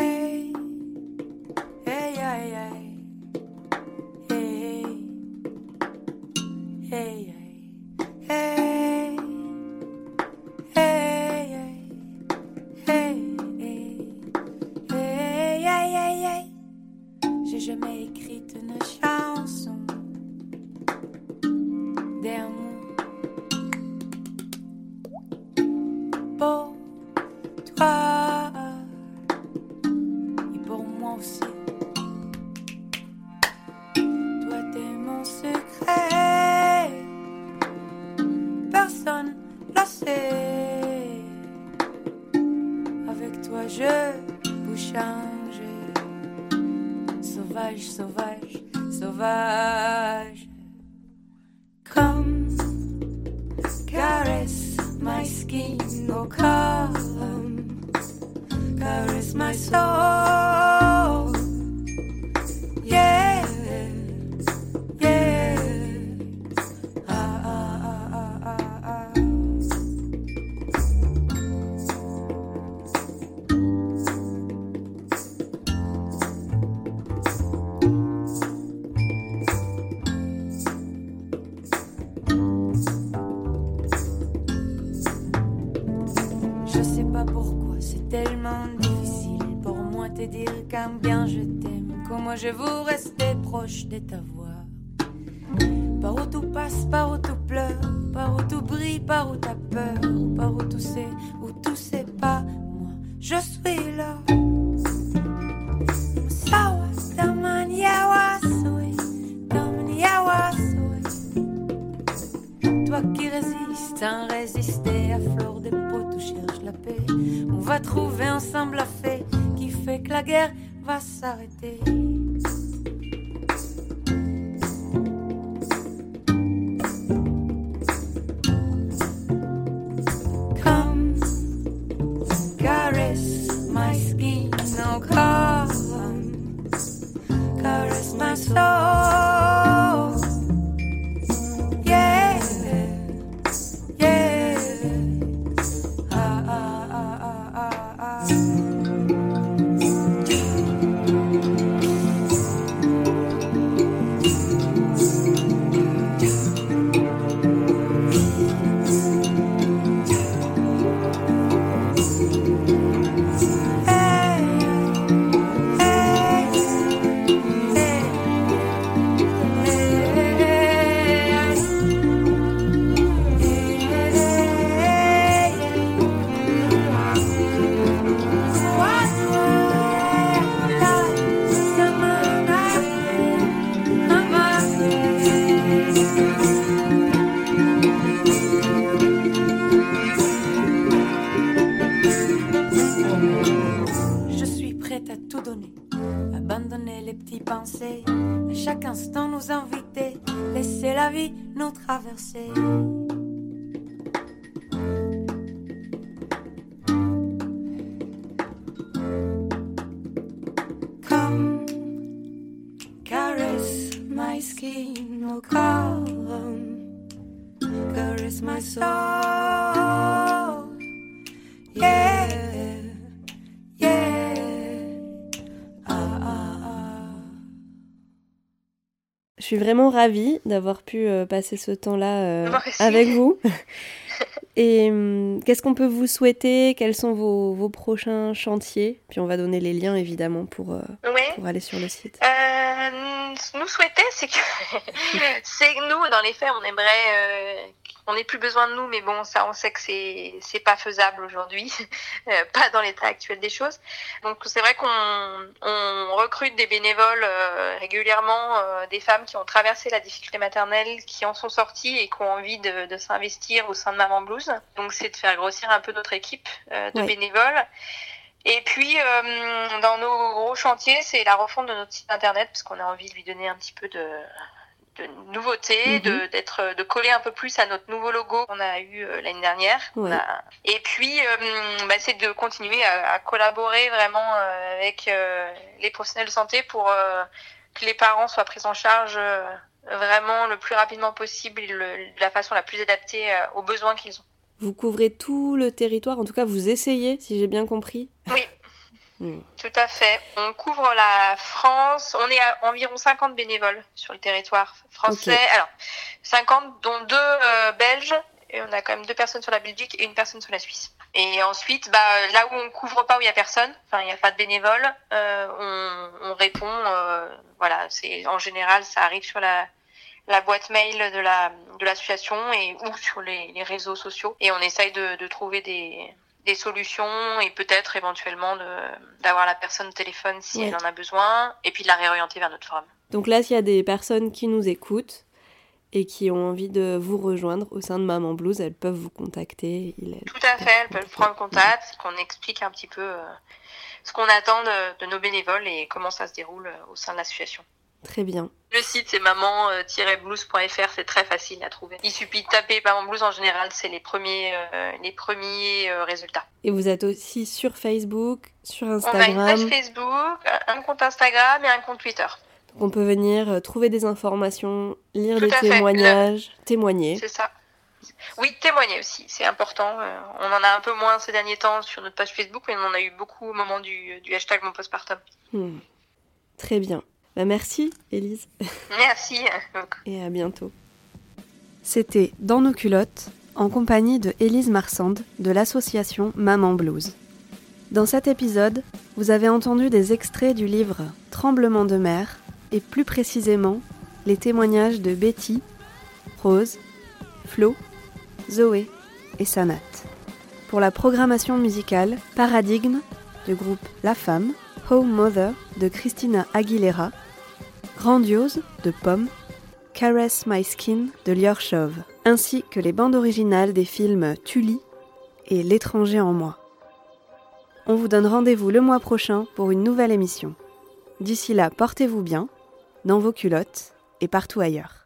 Vraiment ravie d'avoir pu euh, passer ce temps-là euh, avec vous. Et hum, qu'est-ce qu'on peut vous souhaiter? Quels sont vos, vos prochains chantiers? Puis on va donner les liens évidemment pour, euh, pour aller sur le site. Euh, nous souhaiter, c'est que, c'est nous, dans les faits, on aimerait qu'on n'ait plus besoin de nous, mais bon, ça, on sait que c'est, c'est pas faisable aujourd'hui, euh, pas dans l'état actuel des choses. Donc, c'est vrai qu'on on recrute des bénévoles euh, régulièrement, euh, des femmes qui ont traversé la difficulté maternelle, qui en sont sorties et qui ont envie de, de s'investir au sein de Maman Blues. Donc, c'est de faire grossir un peu notre équipe euh, de bénévoles. Et puis, euh, dans nos gros chantiers, c'est la refonte de notre site internet, parce qu'on a envie de lui donner un petit peu de, de nouveauté, de, d'être, de coller un peu plus à notre nouveau logo qu'on a eu euh, l'année dernière. Ouais. On a- Et puis, euh, bah, c'est de continuer à, à collaborer vraiment euh, avec euh, les professionnels de santé pour que les parents soient pris en charge vraiment le plus rapidement possible, et le- de la façon la plus adaptée aux besoins qu'ils ont. Vous couvrez tout le territoire, en tout cas vous essayez, si j'ai bien compris. Oui. Hmm. Tout à fait. On couvre la France. On est à environ 50 bénévoles sur le territoire français. Alors, 50 dont deux euh, Belges. Et on a quand même deux personnes sur la Belgique et une personne sur la Suisse. Et ensuite, bah, là où on couvre pas, où il y a personne, enfin il n'y a pas de bénévoles, euh, on, on répond. euh, voilà, c'est en général, ça arrive sur la, la boîte mail de la de l'association et ou sur les, les réseaux sociaux. Et on essaye de, de trouver des des solutions et peut-être éventuellement d'avoir la personne au téléphone si Ouais. elle en a besoin et puis de la réorienter vers notre forum. Donc là, s'il y a des personnes qui nous écoutent et qui ont envie de vous rejoindre au sein de Maman Blues, elles peuvent vous contacter. Il est- Tout à fait, elles peuvent prendre contact, qu'on explique un petit peu euh, ce qu'on attend de, de nos bénévoles et comment ça se déroule euh, au sein de l'association. Très bien. Le site c'est maman-blues.fr, c'est très facile à trouver. Il suffit de taper Maman Blues en général, c'est les premiers euh, les premiers euh, résultats. Et vous êtes aussi sur Facebook, sur On a une Instagram. page Facebook, un compte Instagram et un compte Twitter. Donc on peut venir euh, trouver des informations, lire Tout des témoignages, témoigner. C'est ça. Oui, témoigner aussi, c'est important. Euh, on en a un peu moins ces derniers temps sur notre page Facebook, mais on en a eu beaucoup au moment du, du hashtag mon postpartum. Hmm. Très bien. Bah, merci, Élise, Merci. et à bientôt. C'était Dans nos culottes, en compagnie de Élise Marsande de l'association Maman Blues. Dans cet épisode, vous avez entendu des extraits du livre Tremblement de mer, et plus précisément les témoignages de Betty, Rose, Flo, Zoé et Sanat. Pour la programmation musicale, Paradigme du groupe La Femme, Home Mother de Christina Aguilera, Grandiose de Pomme, Caress My Skin de Lior Chauve, ainsi que les bandes originales des films Tully et L'étranger en moi. On vous donne rendez-vous le mois prochain pour une nouvelle émission. D'ici là, portez-vous bien, dans vos culottes et partout ailleurs.